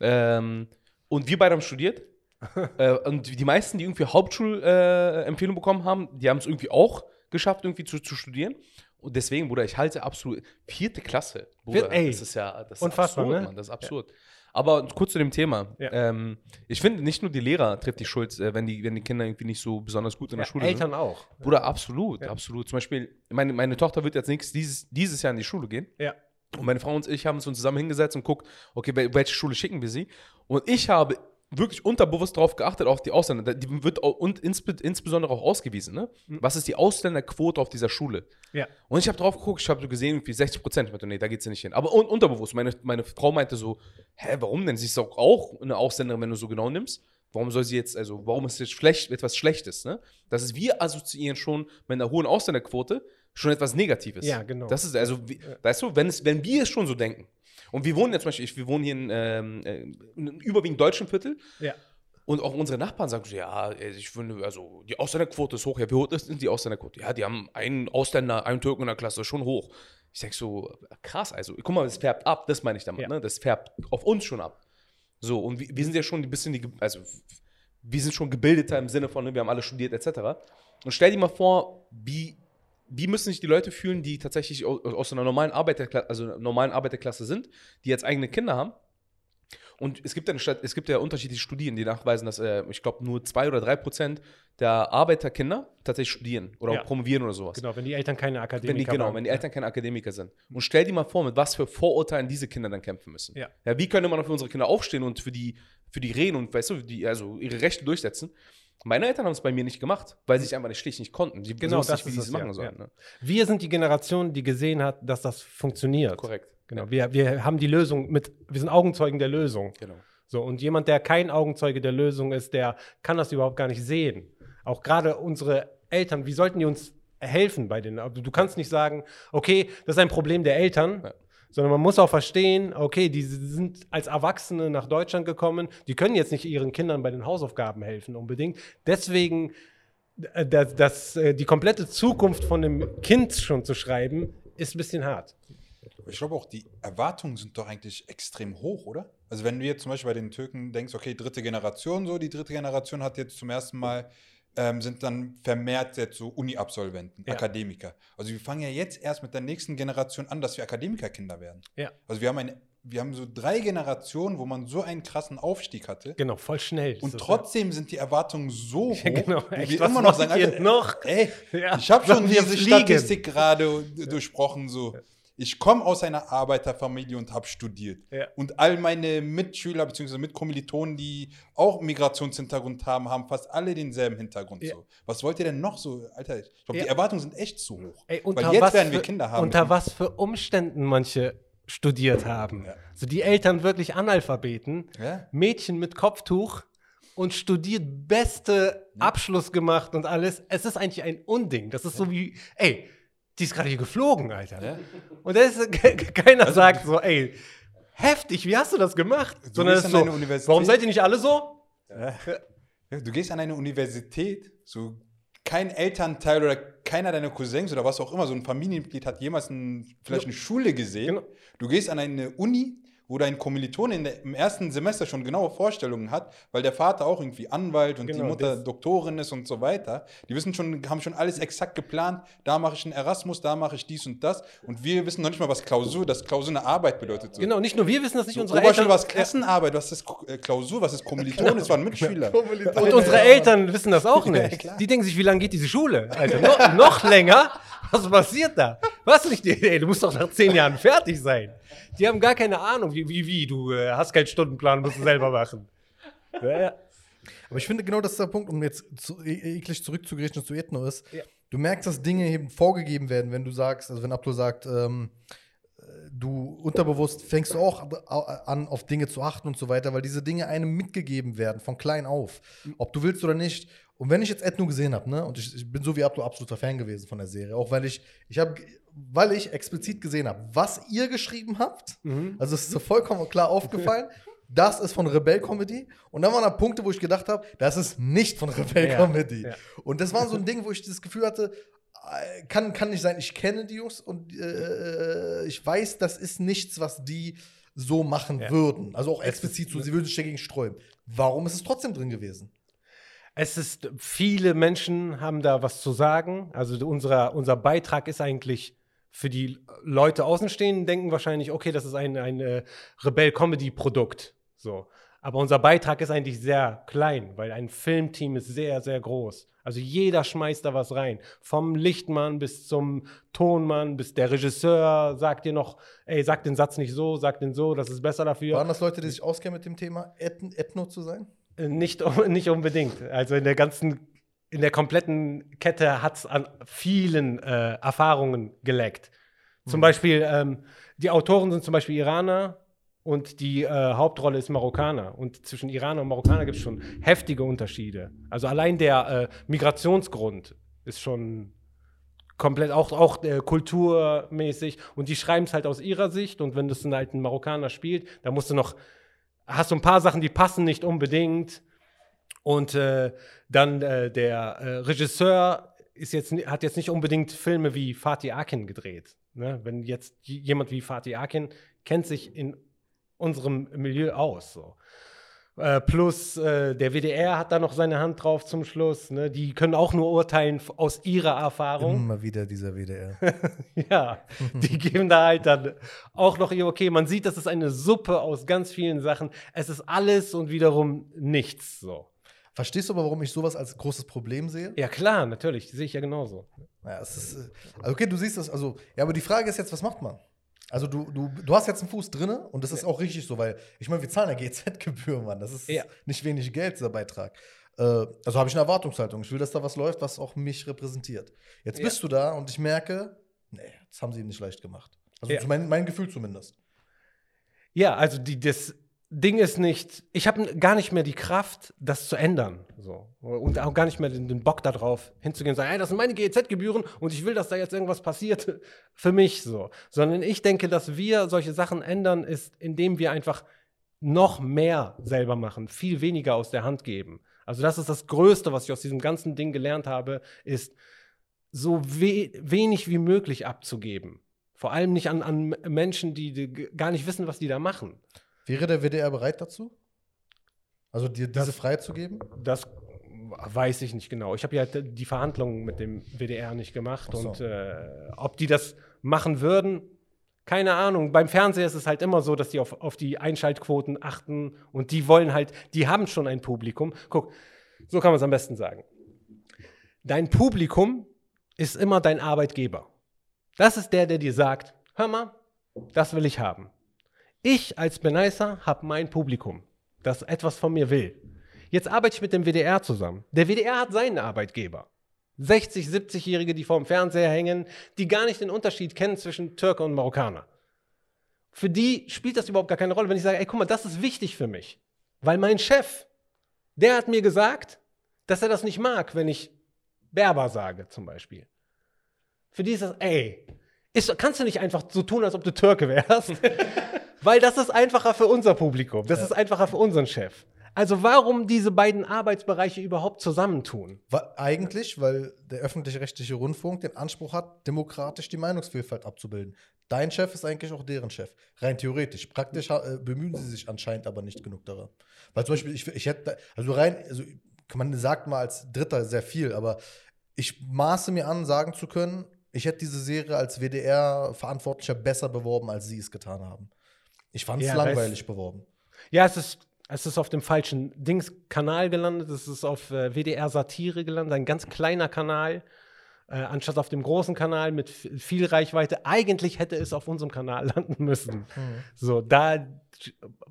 Ähm, und wir beide haben studiert. (laughs) äh, und die meisten, die irgendwie Hauptschulempfehlung äh, bekommen haben, die haben es irgendwie auch geschafft, irgendwie zu, zu studieren. Und deswegen, Bruder, ich halte absolut vierte Klasse. Bruder, Vier- ey, das ist ja das ist unfassbar, absurd, ne? Mann, das ist absurd. Aber kurz zu dem Thema. Ja. Ähm, ich finde, nicht nur die Lehrer trifft die Schuld, äh, wenn, die, wenn die Kinder irgendwie nicht so besonders gut in der Ja, Schule sind. Eltern auch. Bruder, absolut, absolut. Zum Beispiel, meine, meine Tochter wird jetzt nächstes, dieses, dieses Jahr in die Schule gehen. Ja. Und meine Frau und ich haben uns zusammen hingesetzt und guckt, okay, wel- welche Schule schicken wir sie? Und ich habe wirklich unterbewusst darauf geachtet, auf die Ausländer. Die wird auch, und insbe insbesondere auch ausgewiesen, ne? Was ist die Ausländerquote auf dieser Schule? Ja. Und ich habe drauf geguckt, ich habe so gesehen, irgendwie 60 Prozent. Ich meinte, nee, da geht sie nicht hin. Aber un unterbewusst. Meine, meine Frau meinte so, hä, warum denn? Sie ist doch auch eine Ausländerin, wenn du so genau nimmst. Warum soll sie jetzt, also, warum ist jetzt schlecht, etwas Schlechtes, ne? Das ist, wir assoziieren schon mit einer hohen Ausländerquote schon etwas Negatives. Ja, genau. Das ist, also, wie, weißt du, wenn, es, wenn wir es schon so denken. Und wir wohnen jetzt zum Beispiel, ich, wir wohnen hier in, ähm, äh, in einem überwiegend deutschen Viertel. Ja. Und auch unsere Nachbarn sagen so, ja, ich finde, also die Ausländerquote ist hoch. Ja, wie hoch ist denn die Ausländerquote? Ja, die haben einen Ausländer, einen Türken in der Klasse, schon hoch. Ich sag so, krass, also, guck mal, das färbt ab, das meine ich damit, Ja. ne? Das färbt auf uns schon ab. So, und wir, wir sind ja schon ein bisschen, die, also, wir sind schon gebildeter im Sinne von, ne, wir haben alle studiert, etc. Und stell dir mal vor, wie, wie müssen sich die Leute fühlen, die tatsächlich aus, aus einer normalen Arbeiterklasse, also einer normalen Arbeiterklasse sind, die jetzt eigene Kinder haben und es gibt, eine es gibt ja unterschiedliche Studien, die nachweisen, dass äh, ich glaube nur zwei oder drei Prozent der Arbeiterkinder tatsächlich studieren oder Ja. promovieren oder sowas. Genau, wenn die Eltern keine Akademiker die, genau, waren. wenn die Eltern keine Akademiker sind. Und stell dir mal vor, mit was für Vorurteilen diese Kinder dann kämpfen müssen. Ja. ja wie könnte man für unsere Kinder aufstehen und für die, für die reden und weißt du, die, also ihre Rechte durchsetzen? Meine Eltern haben es bei mir nicht gemacht, weil sie es einfach nicht schlicht nicht konnten. Sie Genau, wussten das nicht, wie sie es machen ja, sollen. ja. Ne? Wir sind die Generation, die gesehen hat, dass das funktioniert. Korrekt. Genau. Wir, wir haben die Lösung mit, wir sind Augenzeugen der Lösung. Genau. So, und jemand, der kein Augenzeuge der Lösung ist, der kann das überhaupt gar nicht sehen. Auch gerade unsere Eltern, wie sollten die uns helfen bei den? also Du kannst nicht sagen, okay, das ist ein Problem der Eltern, Ja. Sondern man muss auch verstehen, okay, die sind als Erwachsene nach Deutschland gekommen, die können jetzt nicht ihren Kindern bei den Hausaufgaben helfen unbedingt. Deswegen äh, das, das, äh, die komplette Zukunft von einem Kind schon zu schreiben, ist ein bisschen hart. Ich glaube auch, die Erwartungen sind doch eigentlich extrem hoch, oder? Also wenn du jetzt zum Beispiel bei den Türken denkst, okay, dritte Generation so, die dritte Generation hat jetzt zum ersten Mal, ähm, sind dann vermehrt jetzt so Uni-Absolventen, Ja. Akademiker. Also wir fangen ja jetzt erst mit der nächsten Generation an, dass wir Akademikerkinder werden. Ja. Also wir haben, eine, wir haben so drei Generationen, wo man so einen krassen Aufstieg hatte. Genau, voll schnell. Und trotzdem sind die Erwartungen so (laughs) hoch, Ja, genau. Echt, wir was immer noch sagen, Alter, noch? ey, Ja, ich habe schon diese? Statistik gerade durchbrochen, so. Ich komme aus einer Arbeiterfamilie und habe studiert. Ja. Und all meine Mitschüler bzw. Mitkommilitonen, die auch Migrationshintergrund haben, haben fast alle denselben Hintergrund. Ja. So. Was wollt ihr denn noch so? Alter, ich glaube, Ja. die Erwartungen sind echt zu hoch. Ey, unter Weil jetzt was werden wir für, Kinder haben. Unter was für Umständen manche studiert haben. Ja. So die Eltern wirklich Analphabeten. Mädchen mit Kopftuch und studiert, beste Abschluss gemacht und alles. Es ist eigentlich ein Unding. Das ist so wie, ey, die ist gerade hier geflogen, Alter. Ja. Und da ist, ke- keiner sagt so, ey, heftig, wie hast du das gemacht? Du Sondern ist so, warum seid ihr nicht alle so? Ja, du gehst an eine Universität, so kein Elternteil oder keiner deiner Cousins oder was auch immer, so ein Familienmitglied hat jemals ein, vielleicht eine Schule gesehen. Genau. Du gehst an eine Uni, wo dein Kommiliton in der, im ersten Semester schon genaue Vorstellungen hat, weil der Vater auch irgendwie Anwalt und die Genau, Mutter das- Doktorin ist und so weiter. Die wissen schon, haben schon alles exakt geplant. Da mache ich einen Erasmus, da mache ich dies und das. Und wir wissen noch nicht mal, was Klausur, dass Klausur eine Arbeit bedeutet. So. Genau, nicht nur wir wissen das nicht, So, unsere Eltern. was Klassenarbeit, was ist äh, Klausur, was ist Kommiliton, das waren Mitschüler. (laughs) Und unsere Eltern wissen das auch Ja, nicht. klar. die denken sich, wie lange geht diese Schule? Alter, no, noch länger? Was passiert da? Was nicht? Ey, du musst doch nach zehn Jahren fertig sein. Die haben gar keine Ahnung, wie, wie, wie. Du äh, hast keinen Stundenplan, musst du selber machen. (laughs) Ja, ja. Aber ich finde genau, das ist der Punkt, um jetzt zu, e- eklig zurückzugreifen zu Ethno ist. Ja. Du merkst, dass Dinge eben vorgegeben werden, wenn du sagst, also wenn Abdul sagt, ähm, äh, unterbewusst fängst du auch an, auf Dinge zu achten und so weiter, weil diese Dinge einem mitgegeben werden, von klein auf. Ob du willst oder nicht. Und wenn ich jetzt Ethno gesehen habe, ne, und ich, ich bin so wie Abdul absoluter Fan gewesen von der Serie, auch weil ich, ich habe, weil ich explizit gesehen habe, was ihr geschrieben habt, Mhm. also es ist so vollkommen klar aufgefallen. (laughs) Das ist von Rebell-Comedy. Und dann waren da Punkte, wo ich gedacht habe, das ist nicht von Rebell-Comedy. Ja, ja. Und das war so ein Ding, wo ich das Gefühl hatte, kann, kann nicht sein, ich kenne die Jungs und äh, ich weiß, das ist nichts, was die so machen Ja. würden. Also auch explizit so, sie würden sich dagegen sträuben. Warum ist es trotzdem drin gewesen? Es ist, viele Menschen haben da was zu sagen. Also unser, unser Beitrag ist eigentlich für die Leute außenstehenden, denken wahrscheinlich, okay, das ist ein, ein äh, Rebell-Comedy-Produkt. So. Aber unser Beitrag ist eigentlich sehr klein, weil ein Filmteam ist sehr, sehr groß. Also jeder schmeißt da was rein. Vom Lichtmann bis zum Tonmann, bis der Regisseur sagt dir noch, ey, sag den Satz nicht so, sag den so, das ist besser dafür. Waren das Leute, die sich auskennen mit dem Thema, Ethn Ethno zu sein? Äh, Nicht, (laughs) nicht unbedingt. Also in der ganzen, in der kompletten Kette hat es an vielen äh, Erfahrungen geleckt. Zum Beispiel, ähm, die Autoren sind zum Beispiel Iraner und die äh, Hauptrolle ist Marokkaner. Und zwischen Iraner und Marokkaner gibt es schon heftige Unterschiede. Also allein der äh, Migrationsgrund ist schon komplett auch, auch äh, kulturmäßig. Und die schreiben es halt aus ihrer Sicht. Und wenn das ein alten Marokkaner spielt, da musst du noch hast du ein paar Sachen, die passen nicht unbedingt. Und äh, dann äh, der äh, Regisseur ist jetzt, hat jetzt nicht unbedingt Filme wie Fatih Akin gedreht. Ne? Wenn jetzt jemand wie Fatih Akin kennt sich in unserem Milieu aus. So. Äh, plus äh, der WDR hat da noch seine Hand drauf zum Schluss. Ne? Die können auch nur urteilen aus ihrer Erfahrung. Immer wieder dieser WDR. (laughs) Ja, die geben da halt dann auch noch ihr, okay, man sieht, das ist eine Suppe aus ganz vielen Sachen. Es ist alles und wiederum nichts so. Verstehst du aber, warum ich sowas als großes Problem sehe? Ja, klar, natürlich, sehe ich ja genauso. Ja, es ist, äh, also okay, du siehst das, also, ja, aber die Frage ist jetzt, was macht man? Also du, du, du hast jetzt einen Fuß drinne und das ist auch richtig so, weil ich meine, wir zahlen ja GZ-Gebühren, Mann. Das ist Ja. nicht wenig Geld, dieser Beitrag. Äh, also habe ich eine Erwartungshaltung. Ich will, dass da was läuft, was auch mich repräsentiert. Jetzt Ja. bist du da und ich merke, nee, das haben sie ihm nicht leicht gemacht. Also Ja. mein, mein Gefühl zumindest. Ja, also die, das Ding ist nicht, ich habe gar nicht mehr die Kraft, das zu ändern. So. Und auch gar nicht mehr den, den Bock darauf hinzugehen und sagen, hey, das sind meine GEZ-Gebühren und ich will, dass da jetzt irgendwas passiert (laughs) für mich so. Sondern ich denke, dass wir solche Sachen ändern, ist, indem wir einfach noch mehr selber machen, viel weniger aus der Hand geben. Also das ist das Größte, was ich aus diesem ganzen Ding gelernt habe, ist so we wenig wie möglich abzugeben. Vor allem nicht an, an Menschen, die, die gar nicht wissen, was die da machen. Wäre der WDR bereit dazu? Also dir diese Freiheit zu geben? Das weiß ich nicht genau. Ich habe ja die Verhandlungen mit dem WDR nicht gemacht Ach so. und äh, ob die das machen würden, keine Ahnung. Beim Fernseher ist es halt immer so, dass die auf, auf die Einschaltquoten achten und die wollen halt, die haben schon ein Publikum. Guck, so kann man es am besten sagen. Dein Publikum ist immer dein Arbeitgeber. Das ist der, der dir sagt, hör mal, das will ich haben. Ich als Beneiser habe mein Publikum, das etwas von mir will. Jetzt arbeite ich mit dem WDR zusammen. Der WDR hat seinen Arbeitgeber. 60, 70-Jährige, die vorm Fernseher hängen, die gar nicht den Unterschied kennen zwischen Türke und Marokkaner. Für die spielt das überhaupt gar keine Rolle, wenn ich sage, ey, guck mal, das ist wichtig für mich. Weil mein Chef, der hat mir gesagt, dass er das nicht mag, wenn ich Berber sage, zum Beispiel. Für die ist das, ey, ist, kannst du nicht einfach so tun, als ob du Türke wärst? (laughs) Weil das ist einfacher für unser Publikum. Das ist einfacher für unseren Chef. Also warum diese beiden Arbeitsbereiche überhaupt zusammentun? Wa- Eigentlich, weil der öffentlich-rechtliche Rundfunk den Anspruch hat, demokratisch die Meinungsvielfalt abzubilden. Dein Chef ist eigentlich auch deren Chef. Rein theoretisch. Praktisch äh, bemühen sie sich anscheinend aber nicht genug daran. Weil zum Beispiel, ich, ich hätte, also rein, also man sagt mal als Dritter sehr viel, aber ich maße mir an, sagen zu können, ich hätte diese Serie als WDR-Verantwortlicher besser beworben, als sie es getan haben. Ich fand es Ja, langweilig beworben. Ja, es ist, es ist auf dem falschen Dings-Kanal gelandet. Es ist auf äh, WDR Satire gelandet, ein ganz kleiner Kanal, äh, anstatt auf dem großen Kanal mit viel Reichweite. Eigentlich hätte es auf unserem Kanal (laughs) landen müssen. So, da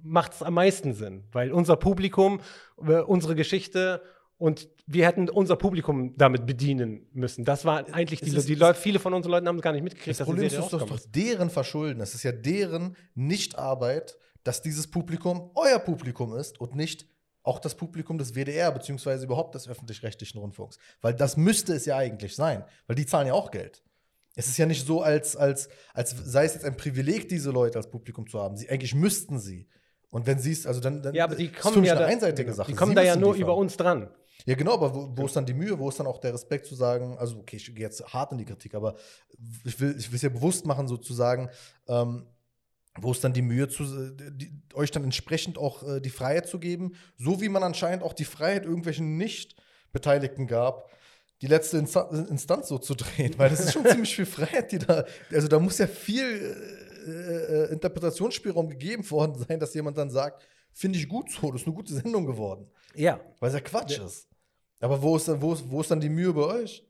macht es am meisten Sinn, weil unser Publikum, äh, unsere Geschichte und wir hätten unser Publikum damit bedienen müssen. Das war eigentlich es die, ist- die Leute, viele von unseren Leuten haben es gar nicht mitgekriegt, Das Problem ist, das ist doch rauskommt. deren Verschulden. Es ist ja deren Nichtarbeit, dass dieses Publikum euer Publikum ist und nicht auch das Publikum des WDR, beziehungsweise überhaupt des öffentlich-rechtlichen Rundfunks. Weil das müsste es ja eigentlich sein, weil die zahlen ja auch Geld. Es ist ja nicht so, als, als, als sei es jetzt ein Privileg, diese Leute als Publikum zu haben. Sie, eigentlich müssten sie. Und wenn sie es, also dann, dann Ja, aber die das ist kommen für mich ja eine da, einseitige Sache. Die kommen Sie da ja nur liefern. über uns dran. Ja, genau, aber wo, wo ist dann die Mühe, wo ist dann auch der Respekt zu sagen, also okay, ich gehe jetzt hart in die Kritik, aber ich will ich will es ja bewusst machen, sozusagen, ähm, wo ist dann die Mühe, zu, die, euch dann entsprechend auch äh, die Freiheit zu geben, so wie man anscheinend auch die Freiheit irgendwelchen Nicht-Beteiligten gab, die letzte Insta Instanz so zu drehen, weil das ist schon (laughs) ziemlich viel Freiheit, die da, also da muss ja viel äh, äh, Interpretationsspielraum gegeben worden sein, dass jemand dann sagt, finde ich gut so, das ist eine gute Sendung geworden. Ja. Weil es ja Quatsch ist. Aber wo ist, dann, wo, ist, wo ist dann die Mühe bei euch?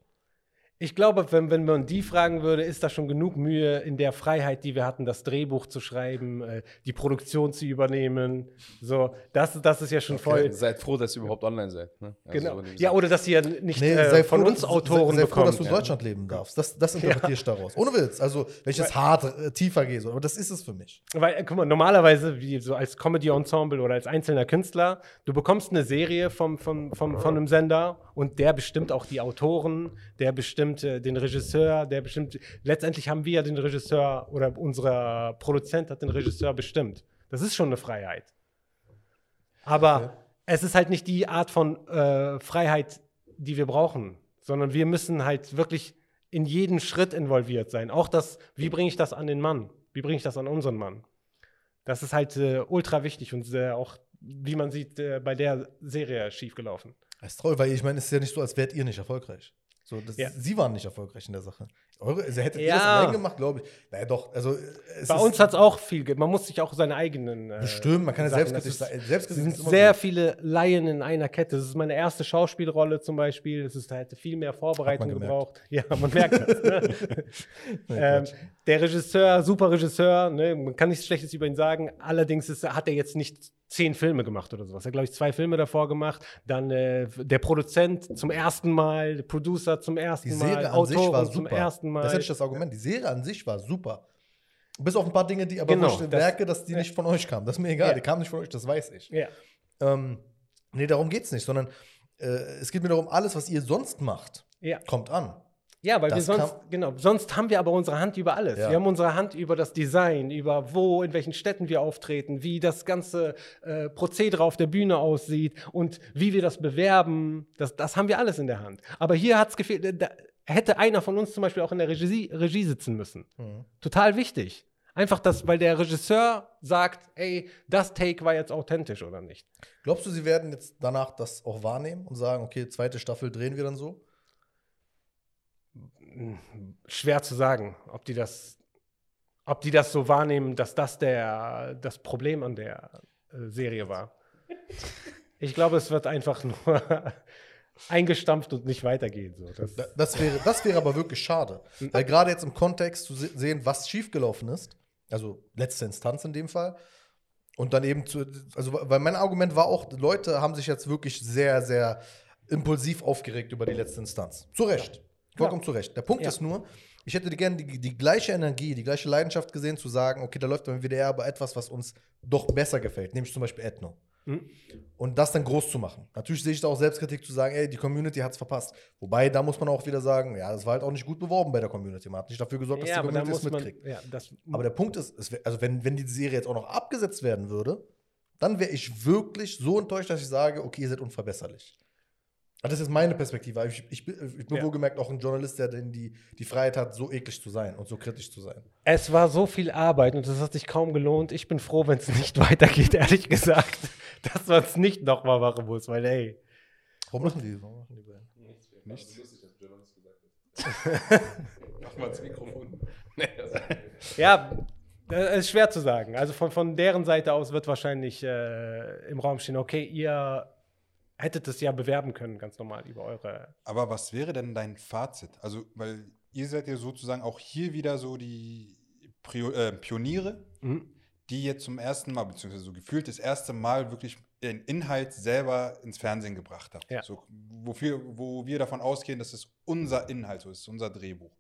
Ich glaube, wenn, wenn man die fragen würde, ist da schon genug Mühe in der Freiheit, die wir hatten, das Drehbuch zu schreiben, äh, die Produktion zu übernehmen. So, das, das ist ja schon voll. Seid froh, dass ihr überhaupt online seid. Ne? Also Genau. Ja, oder dass ihr nicht Nee, äh, sei von froh, uns dass- Autoren sei, sei froh, dass bekommt. du in Deutschland leben darfst. Das, das interpretiere ich daraus. Ohne Witz. Also, wenn ich jetzt hart äh, tiefer gehe, so, aber das ist es für mich. Weil, äh, guck mal, normalerweise, wie so als Comedy-Ensemble oder als einzelner Künstler, du bekommst eine Serie vom, vom, vom, von einem Sender und der bestimmt auch die Autoren, der bestimmt äh, den Regisseur, der bestimmt. Letztendlich haben wir ja den Regisseur oder unser Produzent hat den Regisseur bestimmt. Das ist schon eine Freiheit. Aber es ist halt nicht die Art von äh, Freiheit, die wir brauchen, sondern wir müssen halt wirklich in jeden Schritt involviert sein. Auch das, wie bringe ich das an den Mann? Wie bringe ich das an unseren Mann? Das ist halt äh, ultra wichtig und auch, wie man sieht, äh, bei der Serie schiefgelaufen. Das ist toll, weil ich meine, es ist ja nicht so, als wärt ihr nicht erfolgreich. So, das, Ja. Sie waren nicht erfolgreich in der Sache. Eure, also hättet ihr Ja. das allein gemacht, glaube ich. Naja, doch. Also, es Bei uns hat es auch viel, man muss sich auch seine eigenen. Äh, bestimmt, man kann ja sein. ist- Selbstkritisch Es sind sehr gut. viele Laien in einer Kette. Das ist meine erste Schauspielrolle zum Beispiel. Es ist, da hätte viel mehr Vorbereitung gebraucht. Ja, man merkt das. Ne? (laughs) (laughs) Ähm, der Regisseur, super Regisseur, ne? man kann nichts Schlechtes über ihn sagen. Allerdings ist, hat er jetzt nicht zehn Filme gemacht oder sowas. Er hat, glaube ich, zwei Filme davor gemacht. Dann äh, der Produzent zum ersten Mal, der Producer zum ersten Die Mal, Serie war Autoren zum ersten Mal. Das ist nicht das Argument. Die Serie an sich war super. Bis auf ein paar Dinge, die aber Genau, ich merke, dass die nicht von euch kamen. Das ist mir egal. Ja. Die kamen nicht von euch, das weiß ich. ja. Ähm, nee, darum geht es nicht, sondern äh, es geht mir darum, alles, was ihr sonst macht, Ja. kommt an. Ja, weil wir Das sonst, kann- genau, sonst haben wir aber unsere Hand über alles. Ja. Wir haben unsere Hand über das Design, über wo, in welchen Städten wir auftreten, wie das ganze äh, Prozedere auf der Bühne aussieht und wie wir das bewerben. Das, das haben wir alles in der Hand. Aber hier hat es gefehlt, äh, da hätte einer von uns zum Beispiel auch in der Regie, Regie sitzen müssen. Mhm. Total wichtig. Einfach das, weil der Regisseur sagt, ey, das Take war jetzt authentisch oder nicht. Glaubst du, sie werden jetzt danach das auch wahrnehmen und sagen, okay, zweite Staffel drehen wir dann so? schwer zu sagen, ob die das, ob die das so wahrnehmen, dass das der, das Problem an der äh, Serie war. Ich glaube, es wird einfach (laughs) nur eingestampft und nicht weitergehen. So. Das, Da- Das wäre, das wäre aber wirklich schade. Weil gerade jetzt im Kontext zu se- sehen, was schiefgelaufen ist, also letzte Instanz in dem Fall, und dann eben zu, also weil mein Argument war auch, Leute haben sich jetzt wirklich sehr, sehr impulsiv aufgeregt über die letzte Instanz. Zu Recht. Vollkommen zu Recht. Der Punkt Ja. ist nur, ich hätte gerne die, die gleiche Energie, die gleiche Leidenschaft gesehen, zu sagen, okay, da läuft beim WDR aber etwas, was uns doch besser gefällt, nämlich zum Beispiel Ethno. Mhm. Und das dann groß zu machen. Natürlich sehe ich da auch Selbstkritik zu sagen, ey, die Community hat es verpasst. Wobei, da muss man auch wieder sagen, ja, das war halt auch nicht gut beworben bei der Community. Man hat nicht dafür gesorgt, dass ja, die Community es muss man, mitkriegt. ja, Aber der Punkt ist, wär, also wenn, wenn die Serie jetzt auch noch abgesetzt werden würde, dann wäre ich wirklich so enttäuscht, dass ich sage, okay, ihr seid unverbesserlich. Aber das ist meine Perspektive. Ich, ich, bin- ich bin Ja. wohlgemerkt auch ein Journalist, der denn die, die Freiheit hat, so eklig zu sein und so kritisch zu sein. es war so viel Arbeit und das hat sich kaum gelohnt. Ich bin froh, wenn es nicht (laughs) weitergeht, ehrlich gesagt, dass man es nicht nochmal machen muss, weil ey, Warum machen die? Warum machen die beiden? Nichts. (laughs) Mach mal das Mikrofon. (laughs) Ja, das ist schwer zu sagen. Also von, von deren Seite aus wird wahrscheinlich äh, im Raum stehen, okay, ihr hättet es ja bewerben können, ganz normal über eure. Aber was wäre denn dein Fazit? Also, weil ihr seid ja sozusagen auch hier wieder so die Prio äh, Pioniere, die jetzt zum ersten Mal, beziehungsweise so gefühlt das erste Mal wirklich den Inhalt selber ins Fernsehen gebracht habt. Ja. So, wofür, wo wir davon ausgehen, dass es unser Inhalt so ist, unser Drehbuch.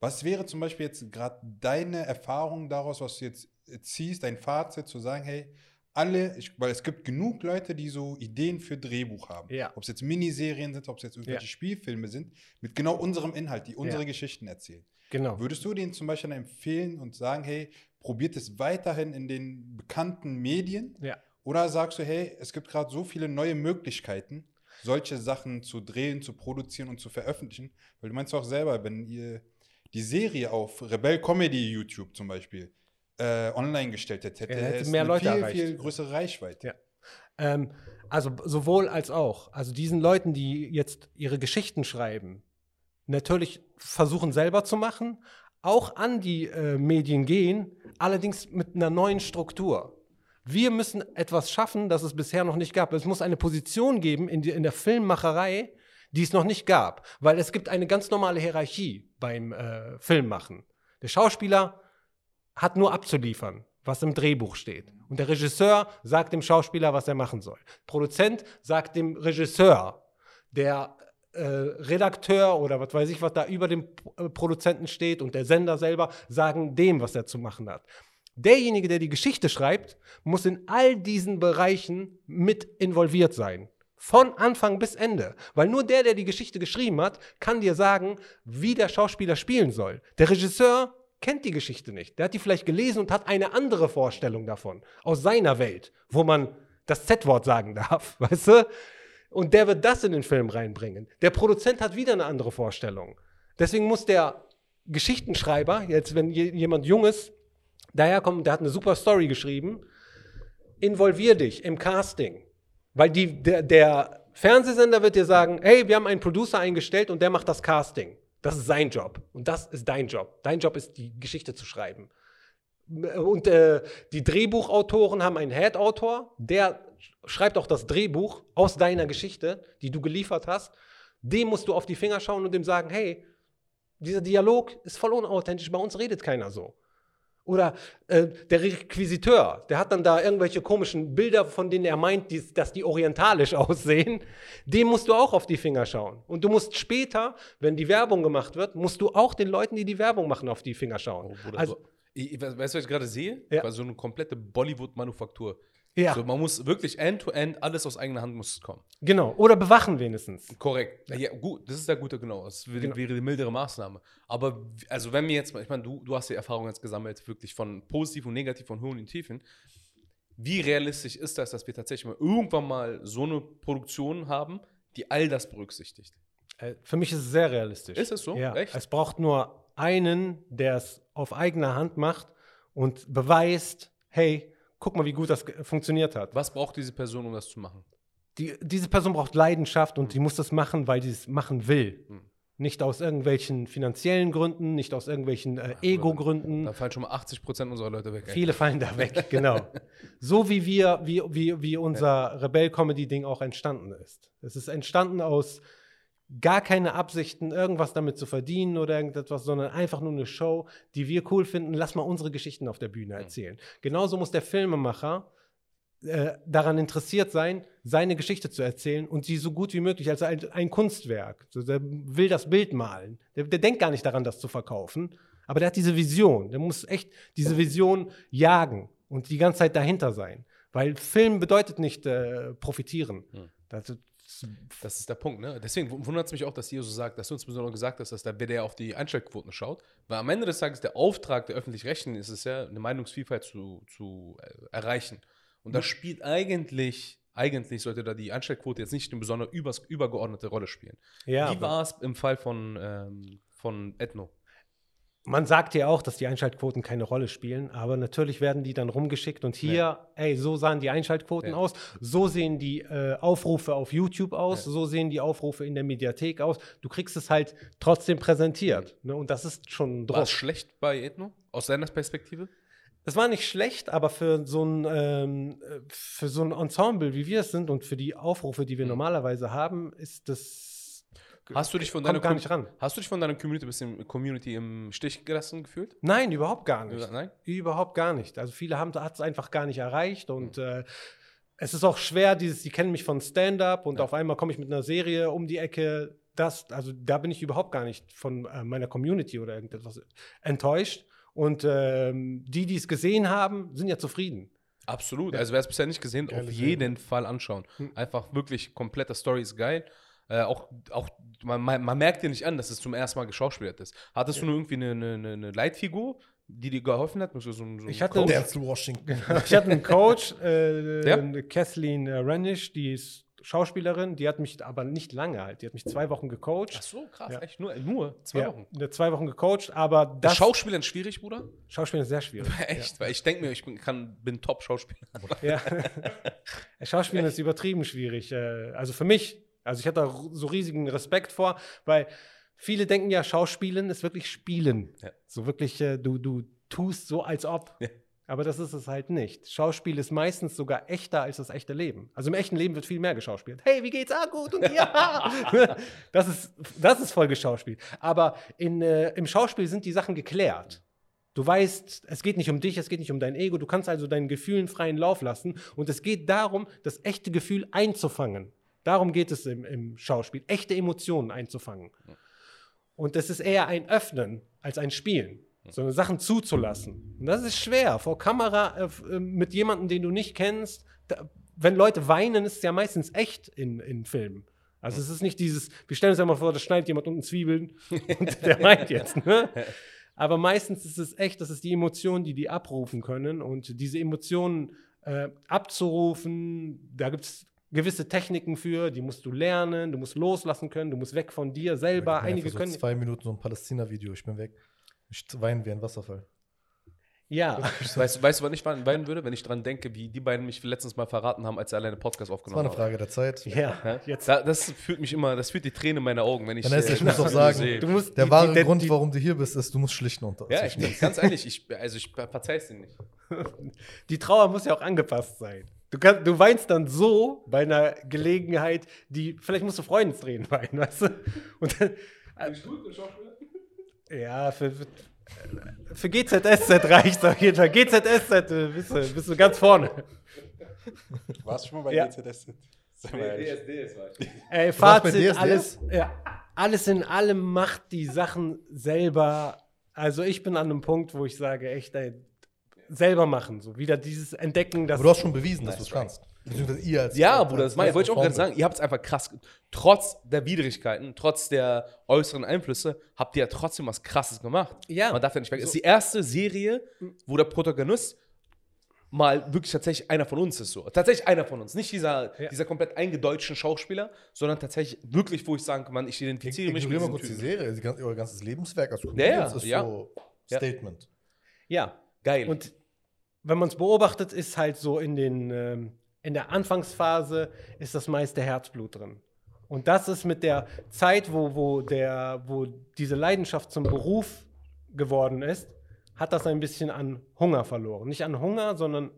Was wäre zum Beispiel jetzt gerade deine Erfahrung daraus, was du jetzt ziehst, dein Fazit, zu sagen, hey, alle, ich, weil es gibt genug Leute, die so Ideen für Drehbuch haben. Ja. Ob es jetzt Miniserien sind, ob es jetzt irgendwelche Ja. Spielfilme sind, mit genau unserem Inhalt, die unsere Ja. Geschichten erzählen. Genau. Würdest du denen zum Beispiel empfehlen und sagen, hey, probiert es weiterhin in den bekannten Medien? Ja. Oder sagst du, hey, es gibt gerade so viele neue Möglichkeiten, solche Sachen zu drehen, zu produzieren und zu veröffentlichen? Weil du meinst auch selber, wenn ihr die Serie auf Rebell Comedy YouTube zum Beispiel äh, online gestellt hätte, Ja, hätte es mehr eine Leute viel, erreicht. viel größere Reichweite. Ja. Ähm, also sowohl als auch. Also diesen Leuten, die jetzt ihre Geschichten schreiben, natürlich versuchen selber zu machen, auch an die äh, Medien gehen, allerdings mit einer neuen Struktur. Wir müssen etwas schaffen, das es bisher noch nicht gab. Es muss eine Position geben in, die, in der Filmmacherei, die es noch nicht gab. Weil es gibt eine ganz normale Hierarchie beim äh, Filmmachen. Der Schauspieler hat nur abzuliefern, was im Drehbuch steht. Und der Regisseur sagt dem Schauspieler, was er machen soll. Produzent sagt dem Regisseur, der äh, Redakteur oder was weiß ich, was da über dem äh, Produzenten steht und der Sender selber sagen dem, was er zu machen hat. Derjenige, der die Geschichte schreibt, muss in all diesen Bereichen mit involviert sein. Von Anfang bis Ende. Weil nur der, der die Geschichte geschrieben hat, kann dir sagen, wie der Schauspieler spielen soll. Der Regisseur kennt die Geschichte nicht. Der hat die vielleicht gelesen und hat eine andere Vorstellung davon. Aus seiner Welt, wo man das Z-Wort sagen (laughs) darf, weißt du? Und der wird das in den Film reinbringen. Der Produzent hat wieder eine andere Vorstellung. Deswegen muss der Geschichtenschreiber, jetzt wenn je- jemand Junges daherkommt, der hat eine super Story geschrieben, involvier dich im Casting. Weil die, der, der Fernsehsender wird dir sagen, hey, wir haben einen Producer eingestellt und der macht das Casting. Das ist sein Job. Und das ist dein Job. Dein Job ist, die Geschichte zu schreiben. Und äh, die Drehbuchautoren haben einen Head-Autor, der schreibt auch das Drehbuch aus deiner Geschichte, die du geliefert hast. Dem musst du auf die Finger schauen und dem sagen, hey, dieser Dialog ist voll unauthentisch, bei uns redet keiner so. Oder äh, der Requisiteur, der hat dann da irgendwelche komischen Bilder, von denen er meint, die, dass die orientalisch (laughs) aussehen. Dem musst du auch auf die Finger schauen. Und du musst später, wenn die Werbung gemacht wird, musst du auch den Leuten, die die Werbung machen, auf die Finger schauen. Oh, also, so, ich, ich- weißt du, was ich gerade sehe? Ja. War so eine komplette Bollywood-Manufaktur. Ja, So, man muss wirklich end-to-end, alles aus eigener Hand muss kommen. genau. Oder bewachen wenigstens. Korrekt. Ja, gut, das ist der gute, genau. Das wäre, Genau. die mildere Maßnahme. Aber also wenn wir jetzt, mal- ich meine, du, du hast die Erfahrung jetzt gesammelt, wirklich von positiv und negativ, von Höhen und Tiefen. Wie realistisch ist das, dass wir tatsächlich mal irgendwann mal so eine Produktion haben, die all das berücksichtigt? Äh, Für mich ist es sehr realistisch. Ist es so? Ja. Echt? Es braucht nur einen, der es auf eigener Hand macht und beweist, hey, guck mal, wie gut das funktioniert hat. Was braucht diese Person, um das zu machen? Die, diese Person braucht Leidenschaft und die muss das machen, weil sie es machen will. Hm. Nicht aus irgendwelchen finanziellen Gründen, nicht aus irgendwelchen äh, Ego-Gründen. Da fallen schon mal 80 Prozent unserer Leute weg. Viele fallen da weg, (laughs) genau. So wie wir, wie, wie, wie unser Rebell-Comedy-Ding auch entstanden ist. Es ist entstanden aus gar keine Absichten, irgendwas damit zu verdienen oder irgendetwas, sondern einfach nur eine Show, die wir cool finden. Lass mal unsere Geschichten auf der Bühne erzählen. Genauso muss der Filmemacher äh, daran interessiert sein, seine Geschichte zu erzählen und sie so gut wie möglich als ein, ein Kunstwerk. So, der will das Bild malen. Der, der denkt gar nicht daran, das zu verkaufen, aber der hat diese Vision. Der muss echt diese Vision jagen und die ganze Zeit dahinter sein. Weil Film bedeutet nicht äh, profitieren. Hm. Das, Das ist der Punkt, ne? Deswegen wundert es mich auch, dass ihr so sagt, dass du uns besonders gesagt hast, dass der WDR auf die Einschaltquoten schaut. Weil am Ende des Tages der Auftrag der öffentlich-rechtlichen ist es ja, eine Meinungsvielfalt zu, zu äh, erreichen. Und Mhm. da spielt eigentlich, eigentlich sollte da die Einschaltquote jetzt nicht eine besonders übers, übergeordnete Rolle spielen. ja, Wie war es im Fall von, ähm, von Ethno? Man sagt ja auch, dass die Einschaltquoten keine Rolle spielen, aber natürlich werden die dann rumgeschickt und hier, ey, so sahen die Einschaltquoten Ja. aus, so sehen die äh, Aufrufe auf YouTube aus, Ja. so sehen die Aufrufe in der Mediathek aus. Du kriegst es halt trotzdem präsentiert. Ne? Und das ist schon War Druck. es schlecht bei Ethno? Aus seiner Perspektive? Das war nicht schlecht, aber für so ein, ähm, äh, für so ein Ensemble, wie wir es sind und für die Aufrufe, die wir Mhm. normalerweise haben, ist das. Hast du dich von deiner gar nicht ran. Hast du dich von deiner Community ein bisschen Community im Stich gelassen gefühlt? Nein, überhaupt gar nicht. Nein? Überhaupt gar nicht. Also viele haben es einfach gar nicht erreicht Mhm. und äh, es ist auch schwer, dieses, die kennen mich von Stand-up und auf einmal komme ich mit einer Serie um die Ecke. Das, also da bin ich überhaupt gar nicht von äh, meiner Community oder irgendetwas enttäuscht. Und ähm, die, die es gesehen haben, sind ja zufrieden. Absolut. Also wer es bisher nicht gesehen, Geile auf Serie. jeden Fall anschauen. Hm. Einfach wirklich komplette Story ist geil. Äh, auch, auch man, man, merkt dir nicht an, dass es zum ersten Mal geschauspielert ist. Hattest du nur irgendwie eine, eine, eine Leitfigur, die dir geholfen hat? So, so, Ich hatte- Coach? Denzel Washington. (laughs) (laughs) Ich hatte einen Coach, äh, Ja. Kathleen äh, Rennish, die ist Schauspielerin, die hat mich aber nicht lange halt, die hat mich zwei Wochen gecoacht. Ach so, krass, Ja. echt? Nur, nur zwei ja, Wochen. zwei Wochen gecoacht, aber Das das Schauspielern schwierig, Bruder? Schauspielen ist sehr schwierig. (laughs) Echt? Weil ich denke mir, ich bin, kann, bin Top-Schauspieler. Ja. ja. Schauspielen ist übertrieben schwierig. äh, Also für mich, also ich hatte da so riesigen Respekt vor, weil viele denken ja, Schauspielen ist wirklich Spielen. Ja. So wirklich, äh, du, du tust so, als ob. Ja. Aber das ist es halt nicht. Schauspiel ist meistens sogar echter als das echte Leben. Also im echten Leben wird viel mehr geschauspielt. Hey, wie geht's? Ah, gut und ja. (laughs) das, ist, das ist voll geschauspielt. Aber in, äh, im Schauspiel sind die Sachen geklärt. Du weißt, es geht nicht um dich, es geht nicht um dein Ego. Du kannst also deinen Gefühlen freien Lauf lassen. Und es geht darum, das echte Gefühl einzufangen. Darum geht es im, im Schauspiel, echte Emotionen einzufangen. Und das ist eher ein Öffnen als ein Spielen. So Sachen zuzulassen. Und das ist schwer. Vor Kamera äh, äh, mit jemandem, den du nicht kennst. Da, wenn Leute weinen, ist es ja meistens echt in, in Filmen. Also es ist nicht dieses, wir stellen uns ja mal vor, da schneidet jemand unten Zwiebeln (laughs) und der weint jetzt. Ne? (laughs) Aber meistens ist es echt, das ist die Emotion, die die abrufen können. Und diese Emotionen äh, abzurufen, da gibt es gewisse Techniken für, die musst du lernen, du musst loslassen können, du musst weg von dir selber. Einige Einige so können. zwei Minuten so ein Palästina-Video, ich bin weg. Ich weine wie ein Wasserfall. Ja. (laughs) Weißt, du- weißt du, wann ich weinen würde? Wenn ich dran denke, wie die beiden mich letztens mal verraten haben, als sie alleine Podcast Das war aufgenommen eine haben. Frage der Zeit. (laughs) Ja. Ja? Jetzt, Da, das fühlt mich immer, das fühlt die Tränen in meine Augen, wenn ich. Dann heißt, äh, ich muss (laughs) doch das sagen, musst Der die- wahre die- Grund, die- warum du hier bist, ist, du musst schlichten unter. Ja, ich bin ganz ehrlich, ich, also ich verzeih's dir nicht. Die Trauer muss ja auch angepasst sein. Du, kannst, du weinst dann so bei einer Gelegenheit, die, vielleicht musst du Freundestränen weinen, (laughs) weißt du? Und dann, ja, für, für, für GZSZ reicht auf jeden Fall. GZSZ äh, bist, du, bist du ganz vorne. Warst du schon mal bei Ja. GZS? Sei mal ehrlich. DSDS war ich. Ey, Fazit, DSDS? alles, ja, alles in allem macht die Sachen selber. Also ich bin an einem Punkt, wo ich sage, echt, ey, selber machen. So wieder dieses Entdecken, dass Aber du hast schon bewiesen, dass du es kannst. Beziehungsweise ihr als Ja, als- Bruder, das meine, wollte ich auch gerade sagen. Ihr habt es einfach krass, trotz der Widrigkeiten, trotz der äußeren Einflüsse, habt ihr ja trotzdem was Krasses gemacht. Ja. Man darf ja nicht weg. Es ist die erste Serie, wo der Protagonist mal wirklich tatsächlich einer von uns ist. So. Tatsächlich einer von uns. Nicht dieser, Ja. dieser komplett eingedeutschten Schauspieler, sondern tatsächlich wirklich, wo ich sagen kann, man, ich identifiziere mich Ignoriere mal mit kurz diesem die Typen. Serie, die euer ganzes Lebenswerk als Ja, Comedians ja, ist ja. so Ja. Statement. ja. Geil. Und wenn man es beobachtet, ist halt so in, den, ähm, in der Anfangsphase ist das meiste Herzblut drin. Und das ist mit der Zeit, wo, wo, der, wo diese Leidenschaft zum Beruf geworden ist, hat das ein bisschen an Hunger verloren. Nicht an Hunger, sondern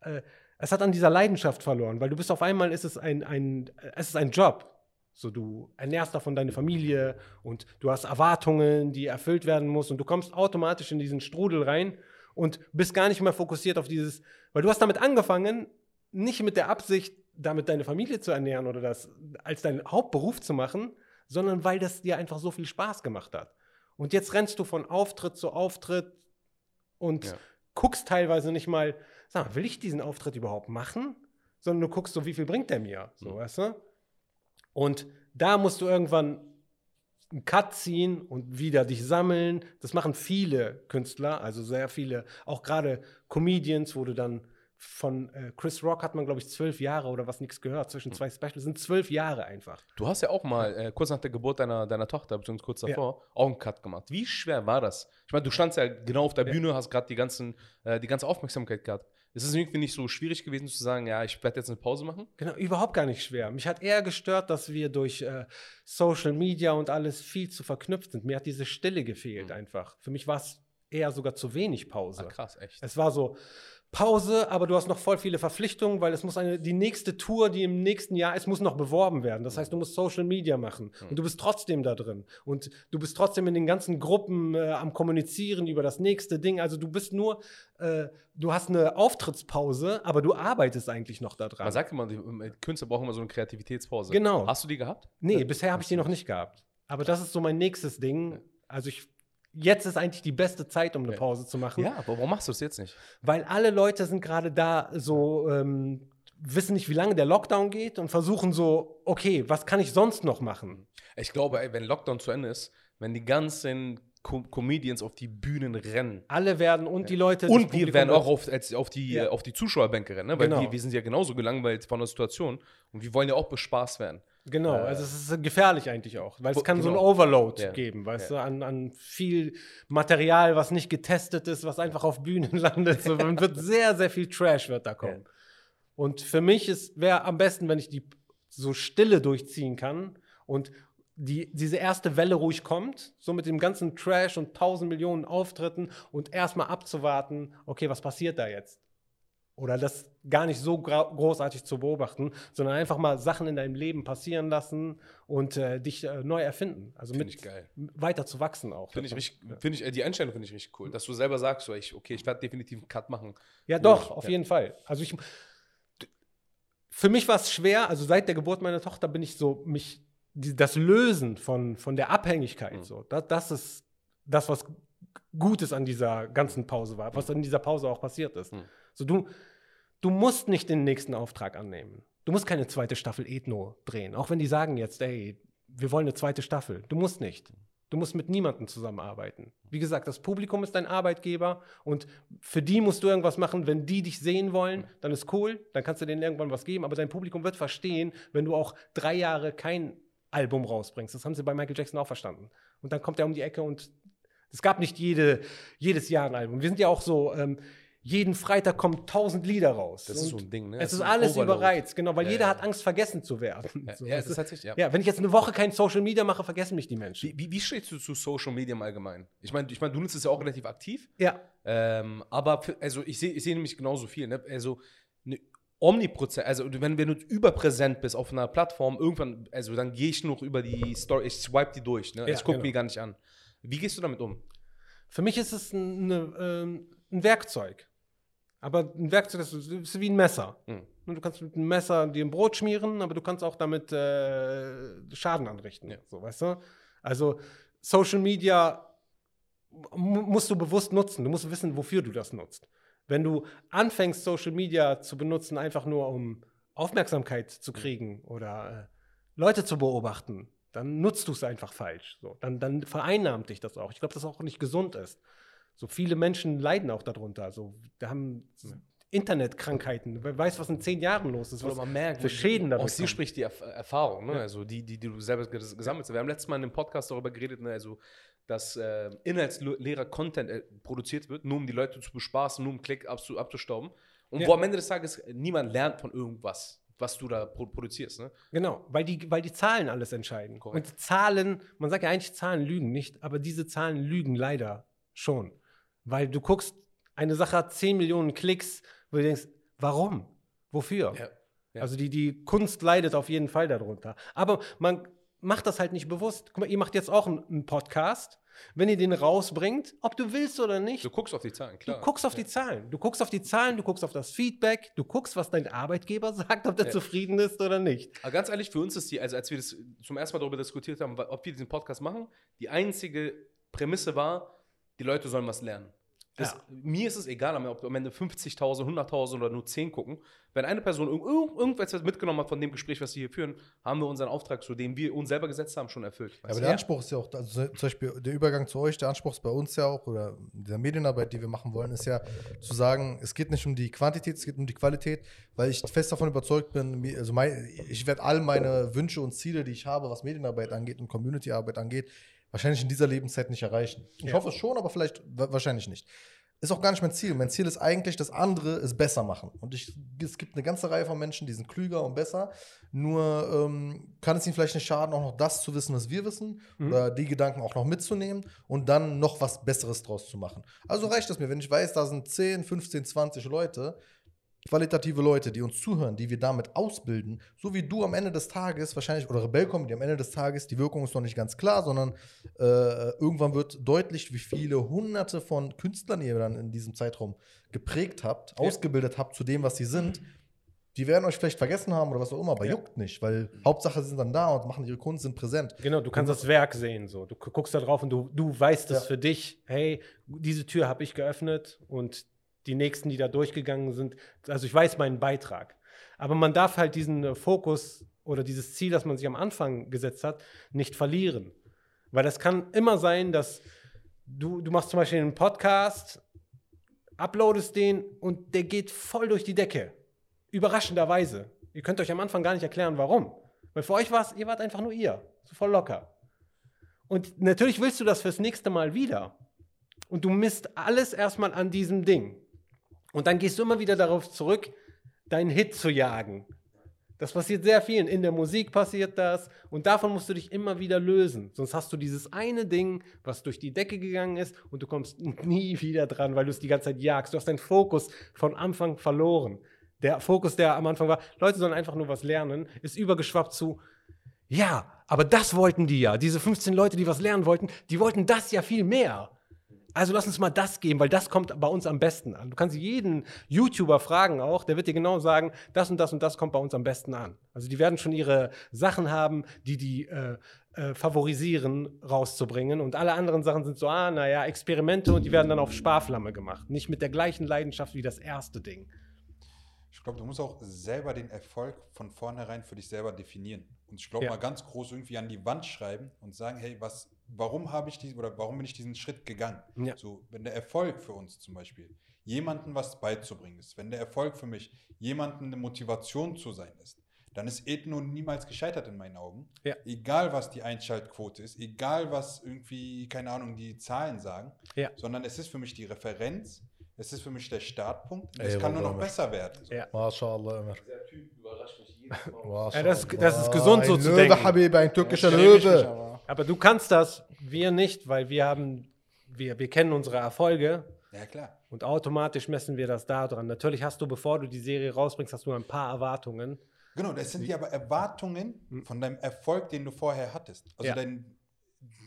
äh, es hat an dieser Leidenschaft verloren, weil du bist auf einmal, ist es ein, ein, es ist ein Job. So, du ernährst davon deine Familie und du hast Erwartungen, die erfüllt werden muss und du kommst automatisch in diesen Strudel rein und bist gar nicht mehr fokussiert auf dieses, weil du hast damit angefangen, nicht mit der Absicht, damit deine Familie zu ernähren oder das als deinen Hauptberuf zu machen, sondern weil das dir einfach so viel Spaß gemacht hat. Und jetzt rennst du von Auftritt zu Auftritt und Ja. guckst teilweise nicht mal, sag mal, will ich diesen Auftritt überhaupt machen? Sondern du guckst so, wie viel bringt der mir? So, Mhm. weißt du? Und da musst du irgendwann einen Cut ziehen und wieder dich sammeln. Das machen viele Künstler, also sehr viele, auch gerade Comedians, wo du dann von äh, Chris Rock hat man, glaube ich, zwölf Jahre oder was nichts gehört. Zwischen zwei Specials sind zwölf Jahre einfach. Du hast ja auch mal, äh, kurz nach der Geburt deiner, deiner Tochter, beziehungsweise kurz Ja. davor, auch einen Cut gemacht. Wie schwer war das? Ich meine, du standst ja genau auf der Ja. Bühne, hast gerade die, ganzen, äh, die ganze Aufmerksamkeit gehabt. Ist es irgendwie nicht so schwierig gewesen zu sagen, ja, ich werde jetzt eine Pause machen? Genau, überhaupt gar nicht schwer. Mich hat eher gestört, dass wir durch äh, Social Media und alles viel zu verknüpft sind. Mir hat diese Stille gefehlt einfach. Für mich war es eher sogar zu wenig Pause. Ah, krass, echt. Es war so Pause, aber du hast noch voll viele Verpflichtungen, weil es muss eine, die nächste Tour, die im nächsten Jahr ist, muss noch beworben werden. Das heißt, du musst Social Media machen und du bist trotzdem da drin und du bist trotzdem in den ganzen Gruppen äh, am Kommunizieren über das nächste Ding. Also du bist nur, äh, du hast eine Auftrittspause, aber du arbeitest eigentlich noch da dran. Man sagt immer, die äh, Künstler brauchen immer so eine Kreativitätspause. Genau. Hast du die gehabt? Nee, bisher habe ich die noch nicht gehabt. Aber das ist so mein nächstes Ding. Also ich, jetzt ist eigentlich die beste Zeit, um eine. Pause zu machen. Ja, aber warum machst du es jetzt nicht? Weil alle Leute sind gerade da so, ähm, wissen nicht, wie lange der Lockdown geht und versuchen so, okay, was kann ich sonst noch machen? Ich glaube, ey, wenn Lockdown zu Ende ist, wenn die ganzen Co Comedians auf die Bühnen rennen, Alle werden und die Leute. Und wir werden auch auf, als, auf, die, Ja. auf die Zuschauerbänke rennen, ne? weil Genau. wir, wir sind ja genauso gelangweilt von der Situation und wir wollen ja auch bespaßt werden. Genau, also es ist gefährlich eigentlich auch, weil es kann so ein genau. Overload Ja. geben, weißt Ja. du, an, an viel Material, was nicht getestet ist, was einfach auf Bühnen (laughs) landet. So, man wird (laughs) sehr, sehr viel Trash wird da kommen. Und für mich wäre am besten, wenn ich die so Stille durchziehen kann und die, diese erste Welle ruhig kommt, so mit dem ganzen Trash und tausend Millionen Auftritten und erstmal abzuwarten, okay, was passiert da jetzt? Oder das gar nicht so großartig zu beobachten, sondern einfach mal Sachen in deinem Leben passieren lassen und äh, dich äh, neu erfinden. Also Find mit ich geil. weiter zu wachsen auch. Finde ich richtig, finde ich, äh, die Einstellung finde ich richtig cool, dass du selber sagst, so, ich, okay, ich werde definitiv einen Cut machen. Ja, doch, ich- auf ja. jeden Fall. Also ich, für mich war es schwer, also seit der Geburt meiner Tochter bin ich so, mich, die, das Lösen von, von der Abhängigkeit, Mhm. so, das, das ist das, was Gutes an dieser ganzen Pause war, was in dieser Pause auch passiert ist. Mhm. So, du, du musst nicht den nächsten Auftrag annehmen. Du musst keine zweite Staffel Ethno drehen, auch wenn die sagen jetzt, ey, wir wollen eine zweite Staffel. Du musst nicht. Du musst mit niemandem zusammenarbeiten. Wie gesagt, das Publikum ist dein Arbeitgeber und für die musst du irgendwas machen. Wenn die dich sehen wollen, dann ist cool, dann kannst du denen irgendwann was geben. Aber dein Publikum wird verstehen, wenn du auch drei Jahre kein Album rausbringst. Das haben sie bei Michael Jackson auch verstanden. Und dann kommt er um die Ecke und Es gab nicht jede, jedes Jahr ein Album. Wir sind ja auch so, ähm, jeden Freitag kommen tausend Lieder raus. Das ist so ein Ding, ne? Es ist ein alles Overload. überreizt, genau, weil Ja, jeder ja. hat Angst, vergessen zu werden. Ja, So, ja, das ist ja. ja, wenn ich jetzt eine Woche kein Social Media mache, vergessen mich die Menschen. Wie, wie, wie stehst du zu Social Media im Allgemeinen? Ich meine, ich mein, du nutzt es ja auch relativ aktiv. Ja, Ähm, aber für, also ich sehe ich seh nämlich genauso viel. Ne? Also eine Omnipräsent, also wenn, wenn du überpräsent bist auf einer Plattform, irgendwann, also dann gehe ich noch über die Story, ich swipe die durch. Ne? Ich gucke genau. mir gar nicht an. Wie gehst du damit um? Für mich ist es ein, eine, ähm, ein Werkzeug. Aber ein Werkzeug das ist, wie ein Messer. Hm. Du kannst mit einem Messer dir ein Brot schmieren, aber du kannst auch damit äh, Schaden anrichten. Ja. So, weißt du? Also Social Media mu- musst du bewusst nutzen. Du musst wissen, wofür du das nutzt. Wenn du anfängst, Social Media zu benutzen, einfach nur um Aufmerksamkeit zu kriegen oder äh, Leute zu beobachten, dann nutzt du es einfach falsch. So, dann, dann vereinnahmt dich das auch. Ich glaube, dass das auch nicht gesund ist. So viele Menschen leiden auch darunter. So, wir haben Internetkrankheiten. Wer weiß, was in zehn Jahren los ist. Was man merkt, für Schäden dadurch Aus dir kommen. spricht die Erf Erfahrung, ne? Ja. also die, die, die du selber ges- gesammelt hast. Wir haben letztes Mal in einem Podcast darüber geredet, ne? also dass äh, inhaltsleerer Content äh, produziert wird, nur um die Leute zu bespaßen, nur um Klick abzu abzustauben. Und Ja. wo am Ende des Tages niemand lernt von irgendwas, was du da pro produzierst. Ne? Genau, weil die, weil die Zahlen alles entscheiden. Korrekt. Und Zahlen, man sagt ja eigentlich, Zahlen lügen nicht, aber diese Zahlen lügen leider schon. Weil du guckst, eine Sache hat 10 Millionen Klicks, wo du denkst, warum? Wofür? Ja. Ja. Also die, die Kunst leidet auf jeden Fall darunter. Aber man macht das halt nicht bewusst. Guck mal, ihr macht jetzt auch einen, Podcast. Wenn ihr den rausbringt, ob du willst oder nicht, Du guckst auf die Zahlen, klar. Du guckst auf die Zahlen. Du guckst auf die Zahlen, du guckst auf das Feedback, du guckst, was dein Arbeitgeber (laughs) sagt, ob der Ja. zufrieden ist oder nicht. Aber ganz ehrlich, für uns ist die, also als wir das zum ersten Mal darüber diskutiert haben, ob wir diesen Podcast machen, die einzige Prämisse war, die Leute sollen was lernen. Das, Ja. Mir ist es egal, ob am Ende 50.000, 100.000 oder nur 10 gucken. Wenn eine Person irg irg irgendwas mitgenommen hat von dem Gespräch, was wir hier führen, haben wir unseren Auftrag, zu dem wir uns selber gesetzt haben, schon erfüllt. Ja, aber der Anspruch ist ja auch, also zum Beispiel der Übergang zu euch, der Anspruch ist bei uns ja auch, oder der Medienarbeit, die wir machen wollen, ist ja zu sagen, es geht nicht um die Quantität, es geht um die Qualität, weil ich fest davon überzeugt bin, also mein, ich werde all meine Wünsche und Ziele, die ich habe, was Medienarbeit angeht und Communityarbeit angeht, wahrscheinlich in dieser Lebenszeit nicht erreichen. Ich Ja. hoffe es schon, aber vielleicht wa- wahrscheinlich nicht. Ist auch gar nicht mein Ziel. Mein Ziel ist eigentlich, dass andere es besser machen. Und ich, es gibt eine ganze Reihe von Menschen, die sind klüger und besser. Nur ähm, kann es ihnen vielleicht nicht schaden, auch noch das zu wissen, was wir wissen, Mhm. oder die Gedanken auch noch mitzunehmen und dann noch was Besseres draus zu machen. Also reicht es mir, wenn ich weiß, da sind 10, 15, 20 Leute, qualitative Leute, die uns zuhören, die wir damit ausbilden, so wie du am Ende des Tages wahrscheinlich, oder Rebell Comedy am Ende des Tages, die Wirkung ist noch nicht ganz klar, sondern äh, irgendwann wird deutlich, wie viele hunderte von Künstlern ihr dann in diesem Zeitraum geprägt habt, ausgebildet habt zu dem, was sie sind. Die werden euch vielleicht vergessen haben oder was auch immer, aber Ja. juckt nicht, weil Hauptsache sie sind dann da und machen ihre Kunst, sind präsent. Genau, du kannst das Werk sehen. So. Du gu- guckst da drauf und du, du weißt es Ja. für dich, hey, diese Tür habe ich geöffnet und die nächsten, die da durchgegangen sind, also ich weiß meinen Beitrag. Aber man darf halt diesen äh, Fokus oder dieses Ziel, das man sich am Anfang gesetzt hat, nicht verlieren. Weil das kann immer sein, dass du, du machst zum Beispiel einen Podcast, uploadest den und der geht voll durch die Decke. Überraschenderweise. Ihr könnt euch am Anfang gar nicht erklären, warum. Weil für euch war es, ihr wart einfach nur ihr. So voll locker. Und natürlich willst du das fürs nächste Mal wieder. Und du misst alles erstmal an diesem Ding. Und dann gehst du immer wieder darauf zurück, deinen Hit zu jagen. Das passiert sehr vielen. In der Musik passiert das. Und davon musst du dich immer wieder lösen. Sonst hast du dieses eine Ding, was durch die Decke gegangen ist und du kommst nie wieder dran, weil du es die ganze Zeit jagst. Du hast deinen Fokus von Anfang verloren. Der Fokus, der am Anfang war, Leute sollen einfach nur was lernen, ist übergeschwappt zu, ja, aber das wollten die ja. Diese 15 Leute, die was lernen wollten, die wollten das ja viel mehr. Also lass uns mal das geben, weil das kommt bei uns am besten an. Du kannst jeden YouTuber fragen auch, der wird dir genau sagen, das und das und das kommt bei uns am besten an. Also die werden schon ihre Sachen haben, die die äh, äh, favorisieren, rauszubringen. Und alle anderen Sachen sind so, ah, naja, Experimente und die werden dann auf Sparflamme gemacht. Nicht mit der gleichen Leidenschaft wie das erste Ding. Ich glaube, du musst auch selber den Erfolg von vornherein für dich selber definieren. Und ich glaube Ja. mal ganz groß irgendwie an die Wand schreiben und sagen, hey, was, warum habe ich diesen oder warum bin ich diesen Schritt gegangen? Ja. So, wenn der Erfolg für uns zum Beispiel jemandem was beizubringen ist, wenn der Erfolg für mich jemandem eine Motivation zu sein ist, dann ist Ethno niemals gescheitert in meinen Augen. Ja. Egal, was die Einschaltquote ist, egal, was irgendwie, keine Ahnung, die Zahlen sagen, Ja. sondern es ist für mich die Referenz, es ist für mich der Startpunkt. Ey, Es kann nur noch besser werden. So. Ja. MashaAllah, Ömer. Dieser Typ überrascht mich jedes Mal. Das ist- das ist gesund, so ein zu Löwe, denken. Habibi, ein türkischer Löwe. Aber. Du kannst das, wir nicht, weil wir haben, wir, wir kennen unsere Erfolge Ja, klar. und automatisch messen wir das da dran. Natürlich hast du, bevor du die Serie rausbringst, hast du ein paar Erwartungen. Genau, das sind ja aber Erwartungen von deinem Erfolg, den du vorher hattest. Also Ja. dein,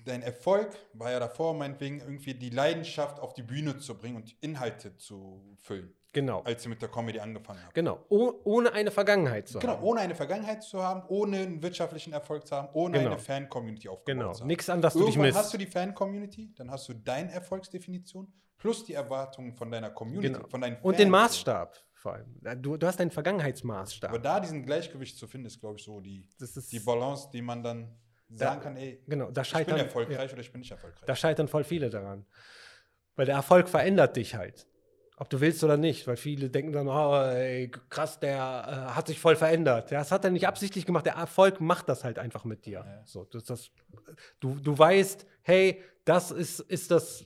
dein Erfolg war ja davor, meinetwegen irgendwie die Leidenschaft auf die Bühne zu bringen und Inhalte zu füllen, Genau. als du mit der Comedy angefangen hast. Genau. Oh, ohne eine Vergangenheit zu Genau, haben. ohne eine Vergangenheit zu haben, ohne einen wirtschaftlichen Erfolg zu haben, ohne Genau. eine Fan-Community aufgebaut Genau. zu haben. Nichts an das du dich misst. hast du die Fan-Community, dann hast du deine Erfolgsdefinition plus die Erwartungen von deiner Community, Genau. von deinen Und den Fans. Maßstab vor allem. Du, du hast einen Vergangenheitsmaßstab. Aber da diesen Gleichgewicht zu finden, ist, glaube ich, so die, die Balance, die man dann sagen kann, ey, genau, da ich bin scheitern, erfolgreich oder ich bin nicht erfolgreich. Da scheitern voll viele daran. Weil der Erfolg verändert dich halt. Ob du willst oder nicht. Weil viele denken dann, oh, ey, krass, der äh, hat sich voll verändert. Ja, das hat er nicht absichtlich gemacht. Der Erfolg macht das halt einfach mit dir. Ja. So, das, das, du, du weißt, hey, das ist, ist das,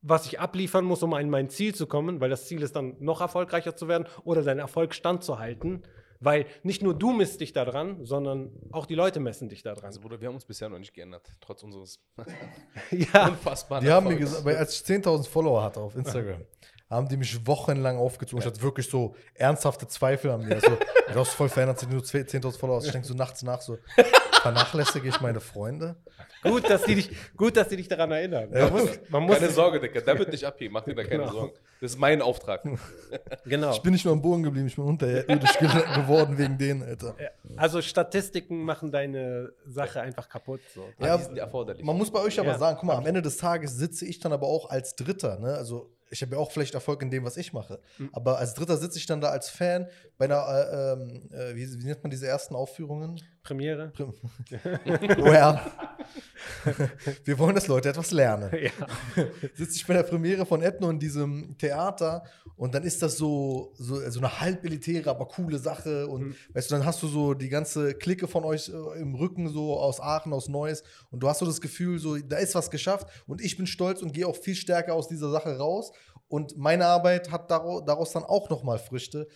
was ich abliefern muss, um an mein Ziel zu kommen, weil das Ziel ist dann noch erfolgreicher zu werden oder deinen Erfolg standzuhalten. Weil nicht nur du misst dich daran, sondern auch die Leute messen dich daran. Also, Bruder, wir haben uns bisher noch nicht geändert, trotz unseres (laughs) ja, unfassbaren Die haben mir Erfolgs. gesagt, weil als ich 10.000 Follower hatte auf Instagram, (laughs) haben die mich wochenlang aufgezogen. Ich hatte wirklich so ernsthafte Zweifel an mir. So, du hast voll verändert, sind nur 10.000 Follower. Ich denke so nachts nach, so vernachlässige ich meine Freunde. gut, dass die dich, gut, dass die dich daran erinnern. Man muss, man muss Keine Sorge, Digga, der wird nicht abheben, mach dir da keine Genau. Sorgen. Das ist mein Auftrag. (laughs) Genau. Ich bin nicht nur am Boden geblieben, ich bin unterirdisch ge geworden wegen denen, Alter. Also Statistiken machen deine Sache einfach kaputt. So. Ja, Ja, die sind erforderlich. Man muss bei euch aber Ja, sagen, guck mal, am Ende des Tages sitze ich dann aber auch als Dritter. Ne? Also ich habe ja auch vielleicht Erfolg in dem, was ich mache. Hm. Aber als Dritter sitze ich dann da als Fan bei einer, äh, ähm, äh, wie, wie nennt man diese ersten Aufführungen? Premiere? Prim- (laughs) well, (laughs) wir wollen, dass Leute etwas lernen. Ja. (laughs) Sitze ich bei der Premiere von Ethno in diesem Theater und dann ist das so, so, so eine halb elitäre, aber coole Sache. Und Mhm. weißt du, dann hast du so die ganze Clique von euch äh, im Rücken, so aus Aachen, aus Neuss. Und du hast so das Gefühl, so, da ist was geschafft und ich bin stolz und gehe auch viel stärker aus dieser Sache raus. Und meine Arbeit hat daraus, daraus dann auch nochmal Früchte,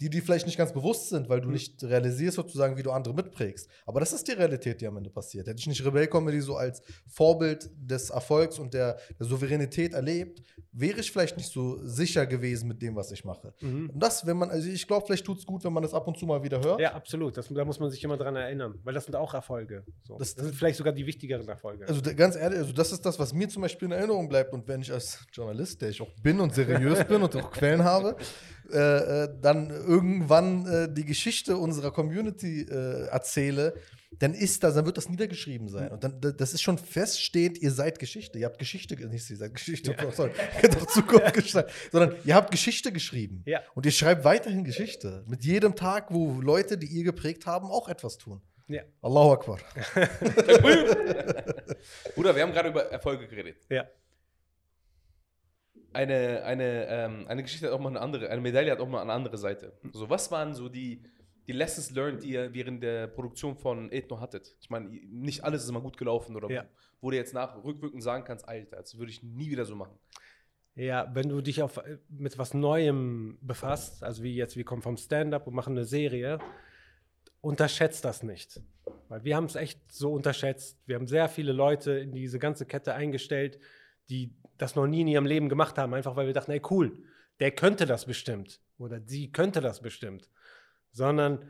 die dir vielleicht nicht ganz bewusst sind, weil du nicht realisierst sozusagen, wie du andere mitprägst. Aber das ist die Realität, die am Ende passiert. Hätte ich nicht Rebell-Comedy so als Vorbild des Erfolgs und der, der Souveränität erlebt, wäre ich vielleicht nicht so sicher gewesen mit dem, was ich mache. Mhm. Und das, wenn man, also ich glaube, vielleicht tut es gut, wenn man das ab und zu mal wieder hört. ja, absolut. Das, da muss man sich immer dran erinnern, weil das sind auch Erfolge. So. Das- Das, sind vielleicht sogar die wichtigeren Erfolge. Also ganz ehrlich, also das ist das, was mir zum Beispiel in Erinnerung bleibt. Und wenn ich als Journalist, der ich auch bin und seriös bin und auch Quellen habe, äh, äh, dann irgendwann äh, die Geschichte unserer Community äh, erzähle, dann ist das, dann wird das niedergeschrieben sein. Und dann, da- das ist schon feststehend, ihr seid Geschichte. Ihr habt Geschichte, ge- nicht ihr seid Geschichte, oh, sorry, ihr habt doch Zukunft gestaltet, (laughs) sondern ihr habt Geschichte geschrieben. Ja. Und ihr schreibt weiterhin Geschichte. Mit jedem Tag, wo Leute, die ihr geprägt haben, auch etwas tun. ja. Allahu Akbar. (laughs) (laughs) Bruder, wir haben gerade über Erfolge geredet. ja. Eine, eine, ähm, eine Geschichte hat auch mal eine andere, eine Medaille hat auch mal eine andere Seite. So, was waren so die, die Lessons learned, die ihr während der Produktion von Ethno hattet? Ich meine, nicht alles ist immer gut gelaufen oder Ja. wo du jetzt nach rückwirkend sagen kannst, Alter, das würde ich nie wieder so machen. Ja, wenn du dich auf, mit was Neuem befasst, also wie jetzt, wir kommen vom Stand-up und machen eine Serie, unterschätzt das nicht. Weil wir haben es echt so unterschätzt. Wir haben sehr viele Leute in diese ganze Kette eingestellt, die das noch nie in ihrem Leben gemacht haben, einfach weil wir dachten, ey cool, der könnte das bestimmt oder sie könnte das bestimmt. Sondern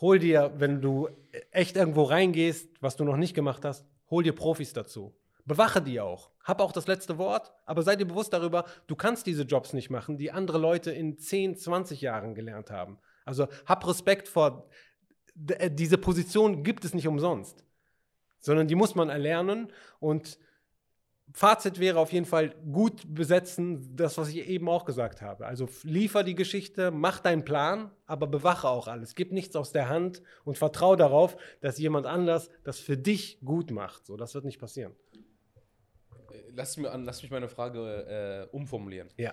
hol dir, wenn du echt irgendwo reingehst, was du noch nicht gemacht hast, hol dir Profis dazu. Bewache die auch. Hab auch das letzte Wort, aber sei dir bewusst darüber, du kannst diese Jobs nicht machen, die andere Leute in 10, 20 Jahren gelernt haben. Also hab Respekt vor, äh, diese Position gibt es nicht umsonst, sondern die muss man erlernen und Fazit wäre auf jeden Fall gut besetzen, das, was ich eben auch gesagt habe. Also liefer die Geschichte, mach deinen Plan, aber bewache auch alles. Gib nichts aus der Hand und vertraue darauf, dass jemand anders das für dich gut macht. So, das wird nicht passieren. Lass, mir an, lass mich meine Frage äh, umformulieren. Ja.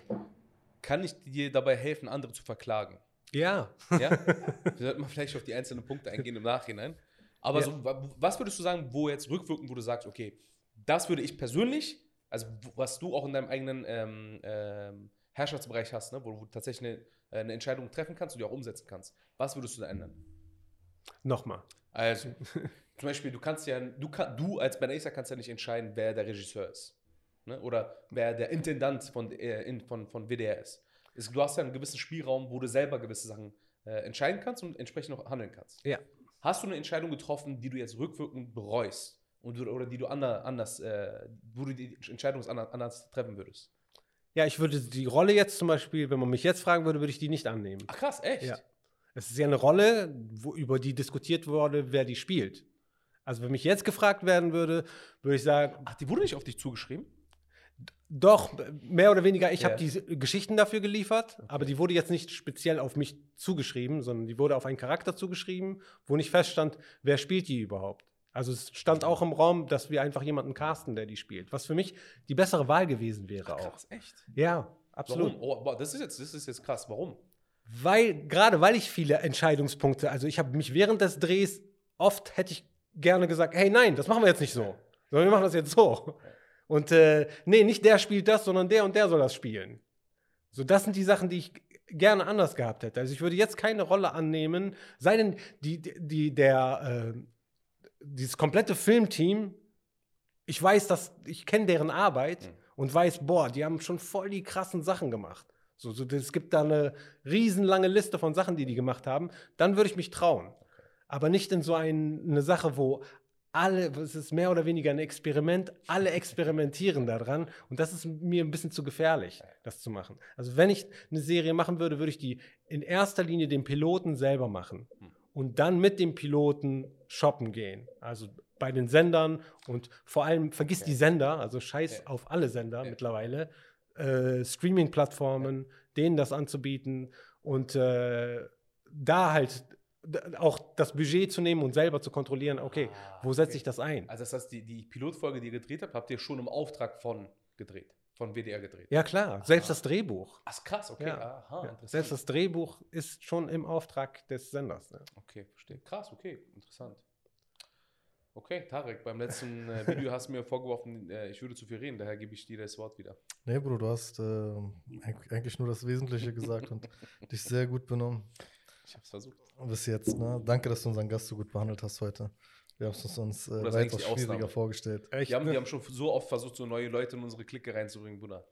Kann ich dir dabei helfen, andere zu verklagen? Ja. Ja? (laughs) Wir sollten mal vielleicht auf die einzelnen Punkte eingehen im Nachhinein. Aber Ja. so, wa- was würdest du sagen, wo jetzt rückwirkend, wo du sagst, okay, das würde ich persönlich, also was du auch in deinem eigenen ähm, ähm, Herrschaftsbereich hast, ne, wo du tatsächlich eine, äh, eine Entscheidung treffen kannst und die auch umsetzen kannst, was würdest du da ändern? Nochmal. Also, (laughs) zum Beispiel, du kannst ja, du, kann, du als Ben Acer kannst ja nicht entscheiden, wer der Regisseur ist. Ne? Oder wer der Intendant von, äh, in, von, von WDR ist. Es, du hast ja einen gewissen Spielraum, wo du selber gewisse Sachen äh, entscheiden kannst und entsprechend auch handeln kannst. Ja. Hast du eine Entscheidung getroffen, die du jetzt rückwirkend bereust? Und du, oder die du ander, anders, äh, wo du die Entscheidung anders, anders treffen würdest? Ja, ich würde die Rolle jetzt zum Beispiel, wenn man mich jetzt fragen würde, würde ich die nicht annehmen. Ach krass, echt? Ja. Es ist ja eine Rolle, wo, über die diskutiert wurde, wer die spielt. Also wenn mich jetzt gefragt werden würde, würde ich sagen, Ach, die wurde nicht auf dich zugeschrieben? doch, mehr oder weniger, ich Ja. habe die Geschichten dafür geliefert, aber die wurde jetzt nicht speziell auf mich zugeschrieben, sondern die wurde auf einen Charakter zugeschrieben, wo nicht feststand, wer spielt die überhaupt. Also es stand auch im Raum, dass wir einfach jemanden casten, der die spielt, was für mich die bessere Wahl gewesen wäre auch. Krass, echt? Ja, absolut. Warum? Oh, das, ist jetzt, das ist jetzt krass. Warum? Weil, gerade weil ich viele Entscheidungspunkte, also ich habe mich während des Drehs oft hätte ich gerne gesagt, hey nein, das machen wir jetzt nicht so, sondern wir machen das jetzt so. Und äh, nee, nicht der spielt das, sondern der und der soll das spielen. So, das sind die Sachen, die ich gerne anders gehabt hätte. Also ich würde jetzt keine Rolle annehmen, sei denn die, die, die der, äh, dieses komplette Filmteam, ich weiß, dass ich kenne deren Arbeit Mhm. und weiß, boah, die haben schon voll die krassen Sachen gemacht. So, so, es gibt da eine riesenlange Liste von Sachen, die die gemacht haben. Dann würde ich mich trauen. Aber nicht in so ein, eine Sache, wo alle, es ist mehr oder weniger ein Experiment, alle (laughs) experimentieren daran und das ist mir ein bisschen zu gefährlich, das zu machen. Also wenn ich eine Serie machen würde, würde ich die in erster Linie den Piloten selber machen und dann mit dem Piloten shoppen gehen. Also bei den Sendern und vor allem vergiss die Sender, also scheiß Ja. auf alle Sender Ja. mittlerweile, äh, Streaming-Plattformen, denen das anzubieten und äh, da halt auch das Budget zu nehmen und selber zu kontrollieren, okay, Ah, wo setze okay. ich das ein? Also das heißt, die, die Pilotfolge, die ihr gedreht habt, habt ihr schon im Auftrag von gedreht, von WDR gedreht. Ja klar, selbst das Drehbuch. Ach krass, okay. Ja. Aha, Ja. interessant. Selbst das Drehbuch ist schon im Auftrag des Senders. Ne? Okay, verstehe. Krass, okay, interessant. Okay, Tarek, beim letzten äh, Video hast du mir vorgeworfen, äh, ich würde zu viel reden, daher gebe ich dir das Wort wieder. Nee, Bro, du hast äh, eig- eigentlich nur das Wesentliche gesagt und (laughs) dich sehr gut benommen Ich habe es versucht. bis jetzt. Ne? Danke, dass du unseren Gast so gut behandelt hast heute. Wir haben es uns äh, die schwieriger Ausnahme. vorgestellt. Echt, Die haben, die haben schon so oft versucht, so neue Leute in unsere Clique reinzubringen, Bruder.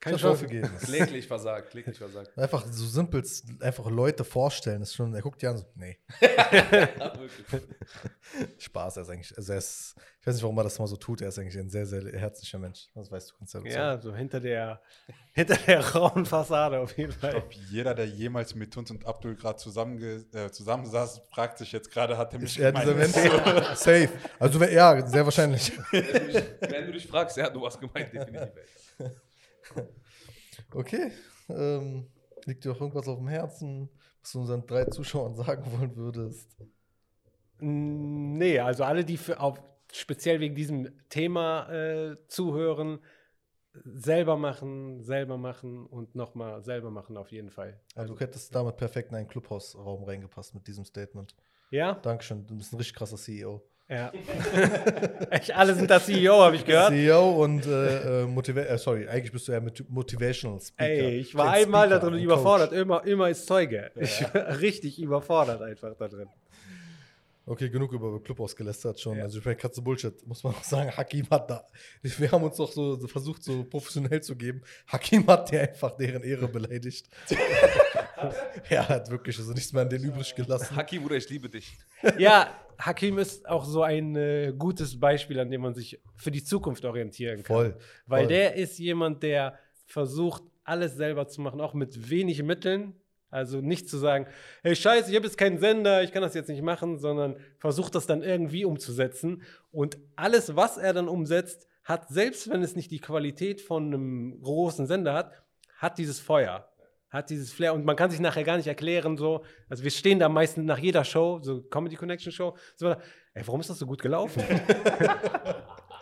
Keine Ich Chance. aufgegeben. (laughs) Kläglich versagt, kläglich versagt. Einfach so simpel, einfach Leute vorstellen, ist schon, er guckt ja an so, nee, (laughs) Ja. (laughs) Spaß, er ist eigentlich, also er ist, ich weiß nicht, warum er das mal so tut, er ist eigentlich ein sehr, sehr herzlicher Mensch. Das weißt du, kannst ja Ja, so hinter der, hinter der rauen Fassade auf jeden Ich Fall. glaube, jeder, der jemals mit uns und Abdul gerade zusammenge- äh, zusammensaß, fragt sich jetzt gerade, hat er mich dieser gemeint? Mensch? Safe. Also, ja, sehr wahrscheinlich. Wenn du dich- Wenn du dich fragst, ja, du hast gemeint, definitiv. (laughs) Okay. Ähm, liegt dir auch irgendwas auf dem Herzen, was du unseren drei Zuschauern sagen wollen würdest? Nee, also alle, die für, auf, speziell wegen diesem Thema äh, zuhören, selber machen, selber machen und nochmal selber machen auf jeden Fall. Also, du hättest damit perfekt in einen Clubhausraum reingepasst mit diesem Statement. Ja? Dankeschön, du bist ein richtig krasser CEO. Ja. (laughs) Echt, alle sind das CEO, habe ich gehört. CEO und äh, äh, Motiva äh, sorry, eigentlich bist du ja Motivational Speaker. Ey, ich war einmal da drin überfordert, immer, immer ist Zeuge. Ich war richtig überfordert einfach da drin. Okay, genug über Clubhaus gelästert schon. Ja. Also ich meine, Katze Bullshit, muss man auch sagen. Hakim hat da, wir haben uns doch so, versucht, so professionell zu geben. Hakim hat dir einfach deren Ehre beleidigt. (laughs) er hat wirklich also nichts mehr an den übrig gelassen. Haki, Bruder, ich liebe dich. (laughs) Ja, Hakim ist auch so ein äh, gutes Beispiel, an dem man sich für die Zukunft orientieren kann. Voll. Weil voll. der ist jemand, der versucht, alles selber zu machen, auch mit wenig Mitteln. Also nicht zu sagen, hey Scheiße, ich habe jetzt keinen Sender, ich kann das jetzt nicht machen, sondern versucht das dann irgendwie umzusetzen. Und alles, was er dann umsetzt, hat, selbst wenn es nicht die Qualität von einem großen Sender hat, hat dieses Feuer, hat dieses Flair. Und man kann sich nachher gar nicht erklären, so. Also wir stehen da meistens nach jeder Show, so Comedy Connection Show, so, ey, warum ist das so gut gelaufen? (laughs)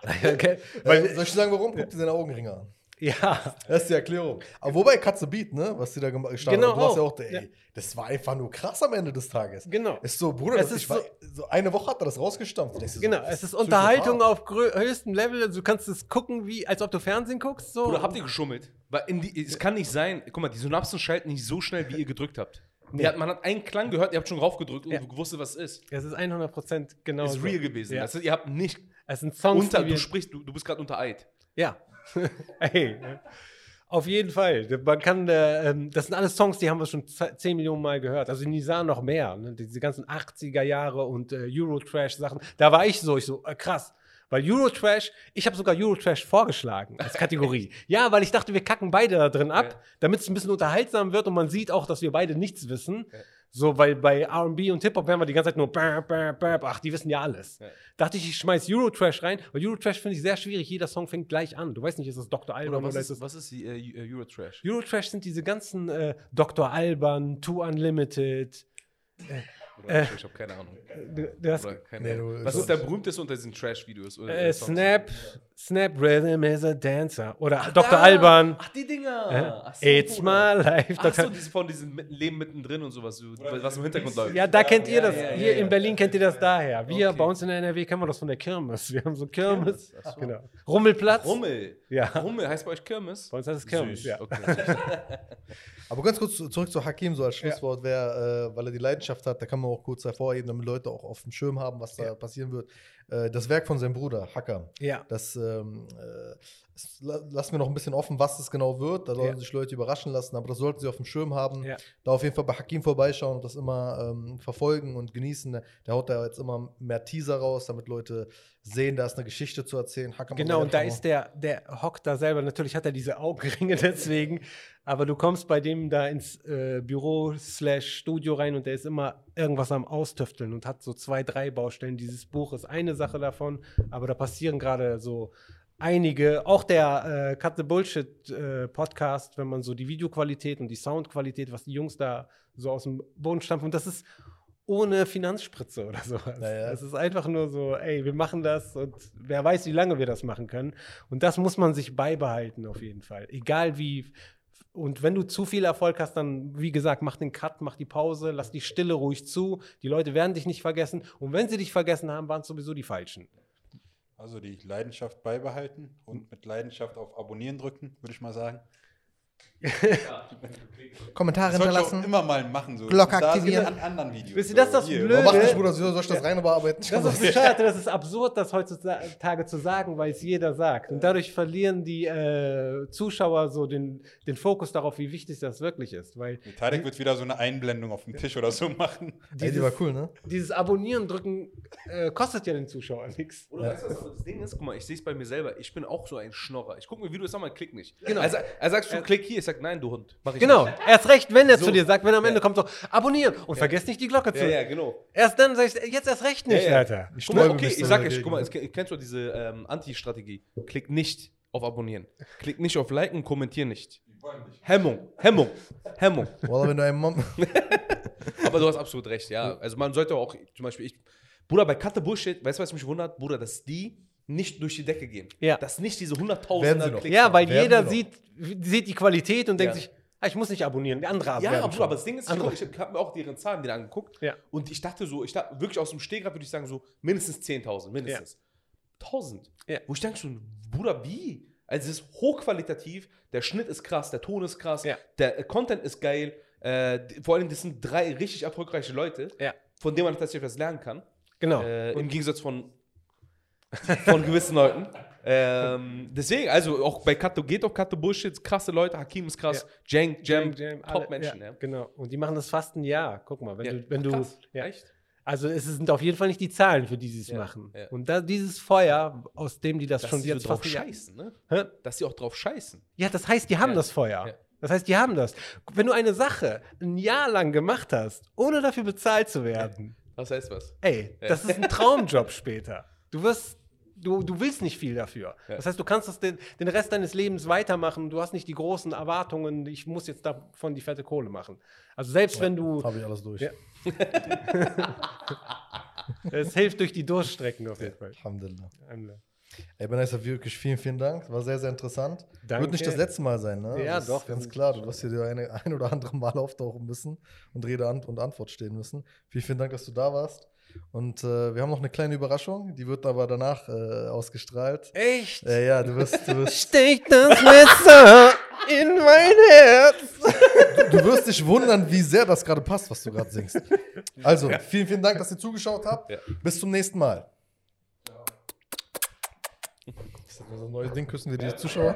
(laughs) okay. Weil, äh, soll ich sagen, warum? Guck dir seine Augenringe an. Ja, Das ist die Erklärung. Aber wobei Katze Beat, ne, was die da gema- gestartet Genau haben, du hast ja auch. ey, das war einfach nur krass am Ende des Tages. genau. Ist so, Bruder, Es das ist ich war, so eine Woche hat er das rausgestampft. Und so, Genau, das es ist. Unterhaltung auf höchstem Level. Also du kannst es gucken, wie, als ob du Fernsehen guckst. So. Oder habt ihr geschummelt? Weil in die, es kann nicht sein, guck mal, die Synapsen schalten nicht so schnell, wie ihr gedrückt habt. Nee. Hat, man hat einen Klang gehört, ihr habt schon raufgedrückt und Ja. du gewusst, was es ist. es ist 100% genau ist so. real gewesen. Ja. Das ist, ihr habt nicht Es sind Songs, unter, du sprichst, du, du bist gerade unter Eid. Ja. (laughs) Ey, auf jeden Fall. Man kann, äh, ähm, das sind alles Songs, die haben wir schon ze- 10 Millionen Mal gehört. Also Nisa noch mehr. Ne? Diese ganzen 80er Jahre und äh, Eurotrash-Sachen. Da war ich so, ich so, äh, krass. Weil Eurotrash, ich habe sogar Eurotrash vorgeschlagen als Kategorie. (laughs) ja, weil ich dachte, wir kacken beide da drin ab, Ja. damit es ein bisschen unterhaltsam wird und man sieht auch, dass wir beide nichts wissen. Ja. So, weil bei RB und Hip-Hop werden wir die ganze Zeit nur, bäh, bäh, bäh, ach, die wissen ja alles. Ja. Dachte ich, ich schmeiß Eurotrash rein, weil Eurotrash finde ich sehr schwierig. Jeder Song fängt gleich an. Du weißt nicht, ist es Dr. Alban Oder oder, was ist ist, es. was ist die äh, Eurotrash? Eurotrash sind diese ganzen äh, Dr. Alban, Too Unlimited. Oder, ich habe keine Ahnung. äh, Das, Oder, keine Nee, Ahnung. du- Was du- ist der berühmteste unter diesen Trash-Videos? äh? Snap, Snap Rhythm is a Dancer. Oder Ach, Dr. da. Alban. Ach, die Dinger. Äh, Ach so, It's my life. Ach Dr. so, diese von diesem Leben mittendrin und sowas, so, was im Hintergrund läuft. Ja, da kennt ihr Ja, das. ja, ja, Hier ja. in Berlin kennt ihr das daher. Wir Okay. bei uns in der NRW kennen wir das von der Kirmes. Wir haben so Kirmes. Kirmes, ach so. Genau. Rummelplatz. Rummel. Ja. Rummel heißt bei euch Kirmes? Bei uns heißt es Kirmes, Süß, ja. Okay. (laughs) Aber ganz kurz zu- zurück zu Hakim, so als Schlusswort, wer, äh, weil er die Leidenschaft hat, da kann man auch kurz hervorheben, damit Leute auch auf dem Schirm haben, was da Ja. passieren wird. Äh, das Werk von seinem Bruder, Hacker. Ja. Das ähm, äh, lassen wir noch ein bisschen offen, was es genau wird. Da sollen Ja. sich Leute überraschen lassen, aber das sollten sie auf dem Schirm haben. Ja. Da auf jeden Fall bei Hakim vorbeischauen und das immer ähm, verfolgen und genießen. Der haut da jetzt immer mehr Teaser raus, damit Leute sehen, da ist eine Geschichte zu erzählen. Macht Genau, und da ist der, der hockt da selber, natürlich hat er diese Augenringe (laughs) deswegen, aber du kommst bei dem da ins äh, Büro slash Studio rein und der ist immer irgendwas am Austüfteln und hat so zwei, drei Baustellen. Dieses Buch ist eine Sache davon, aber da passieren gerade so einige, auch der äh, Cut the Bullshit äh, Podcast, wenn man so die Videoqualität und die Soundqualität, was die Jungs da so aus dem Boden stampfen, und das ist ohne Finanzspritze oder sowas. Ja, ja. Es ist einfach nur so, ey, wir machen das und wer weiß, wie lange wir das machen können. Und das muss man sich beibehalten auf jeden Fall. Egal wie. Und wenn du zu viel Erfolg hast, dann, wie gesagt, mach den Cut, mach die Pause, lass die Stille ruhig zu. Die Leute werden dich nicht vergessen. Und wenn sie dich vergessen haben, waren es sowieso die Falschen. Also die Leidenschaft beibehalten und mit Leidenschaft auf Abonnieren drücken, würde ich mal sagen. (laughs) Kommentare hinterlassen. immer mal machen. So. Glocke aktivieren. An anderen Videos. Wisst ihr, das ist das hier. Blöde? Aber mach nicht, Bruder, soll ich das rein überarbeiten? Das ist bescheuert, das ist absurd, das heutzutage zu sagen, weil es jeder sagt. Und dadurch verlieren die äh, Zuschauer so den, den Fokus darauf, wie wichtig das wirklich ist. Weil Tarek wird wieder so eine Einblendung auf dem Tisch oder so machen. Ey, die war cool, ne? dieses Abonnieren drücken äh, kostet ja den Zuschauer nichts. Oder weißt du, was das Ding ist? Guck mal, ich sehe es bei mir selber. Ich bin auch so ein Schnorrer. Ich gucke mir Videos an, mal klick nicht. Genau. Also, er sagt schon, klick hier. Ich sag, nein, du Hund. Mach ich Genau, nicht. erst recht, wenn er So. zu dir sagt, wenn er am Ja. Ende kommt, so abonnieren und vergesst nicht die Glocke zu. Ja, ja, genau. Erst dann sag ich, jetzt erst recht nicht, Ja, ja. Alter. Ich Guck mal, okay, ich so sag euch, guck mal, es- kennst du diese ähm, Anti-Strategie? Klick nicht auf Abonnieren. Klick nicht auf Liken, kommentier nicht. Hemmung, Hemmung, Hemmung. (laughs) Wallah, wenn du einen Mom (laughs) Aber du hast absolut recht, ja. Also man sollte auch, zum Beispiel, ich, Bruder, bei Cut the Bullshit, weißt du, was mich wundert? Bruder, dass die nicht durch die Decke gehen. Ja. Dass nicht diese Werden sie hunderttausender noch. Klicks Ja, haben. weil Werden jeder sieht, sieht die Qualität und denkt Ja. sich, ah, ich muss nicht abonnieren, die andere Ja, werden aber, schon. aber das Ding ist, ich, Andere- ich habe mir auch deren Zahlen wieder angeguckt. Ja. Und ich dachte so, ich dachte wirklich aus dem Stegreif würde ich sagen, so mindestens 10.000, mindestens. 1000. Ja. Wo ich denke schon, Bruder, wie? Also es ist hochqualitativ, der Schnitt ist krass, der Ton ist krass, Ja. der äh, Content ist geil. Äh, vor allem, das sind drei richtig erfolgreiche Leute, Ja. von denen man tatsächlich was lernen kann. Genau. Äh, Im Gegensatz von, von gewissen Leuten. Ähm, deswegen, also auch bei Kato geht auf Kato Bullshit, krasse Leute, Hakim ist krass, Jank, Jam, Jam, Top-Menschen. ja, Ja. Genau. Und die machen das fast ein Jahr. Guck mal, wenn Ja, du, wenn du krass, ja. echt? Also es sind auf jeden Fall nicht die Zahlen, für die sie es machen. Und da dieses Feuer, aus dem die das Dass schon sie jetzt so drauf scheißen, ne? Hä? Dass sie auch drauf scheißen. Ja, das heißt, die haben das Feuer. Das heißt, die haben das. Wenn du eine Sache ein Jahr lang gemacht hast, ohne dafür bezahlt zu werden, Was heißt was? ey, das ist ein Traumjob später. Du wirst, du, du willst nicht viel dafür. Ja. Das heißt, du kannst das den, den Rest deines Lebens weitermachen. Du hast nicht die großen Erwartungen, ich muss jetzt davon die fette Kohle machen. Also selbst wenn du, habe ich alles durch. Ja. (laughs) es hilft durch die Durststrecken auf jeden Fall. Alhamdulillah. Alhamdulillah. Ey, Benaisa, wirklich vielen, vielen Dank. War sehr, sehr interessant. Danke. Wird nicht das letzte Mal sein, ne? Ja, das ist doch, Ganz klar, du wirst hier eine, ein oder andere Mal auftauchen müssen und Rede und Antwort stehen müssen. Vielen, vielen Dank, dass du da warst. Und äh, wir haben noch eine kleine Überraschung, die wird aber danach äh, ausgestrahlt. Echt? Äh, ja, du wirst, du wirst, Steckt das Messer in mein Herz. du wirst dich wundern, wie sehr das gerade passt, was du gerade singst. Also, vielen, vielen Dank, dass ihr zugeschaut habt. Ja. Bis zum nächsten Mal. Das ist so ein neues Ding, küssen wir die Zuschauer.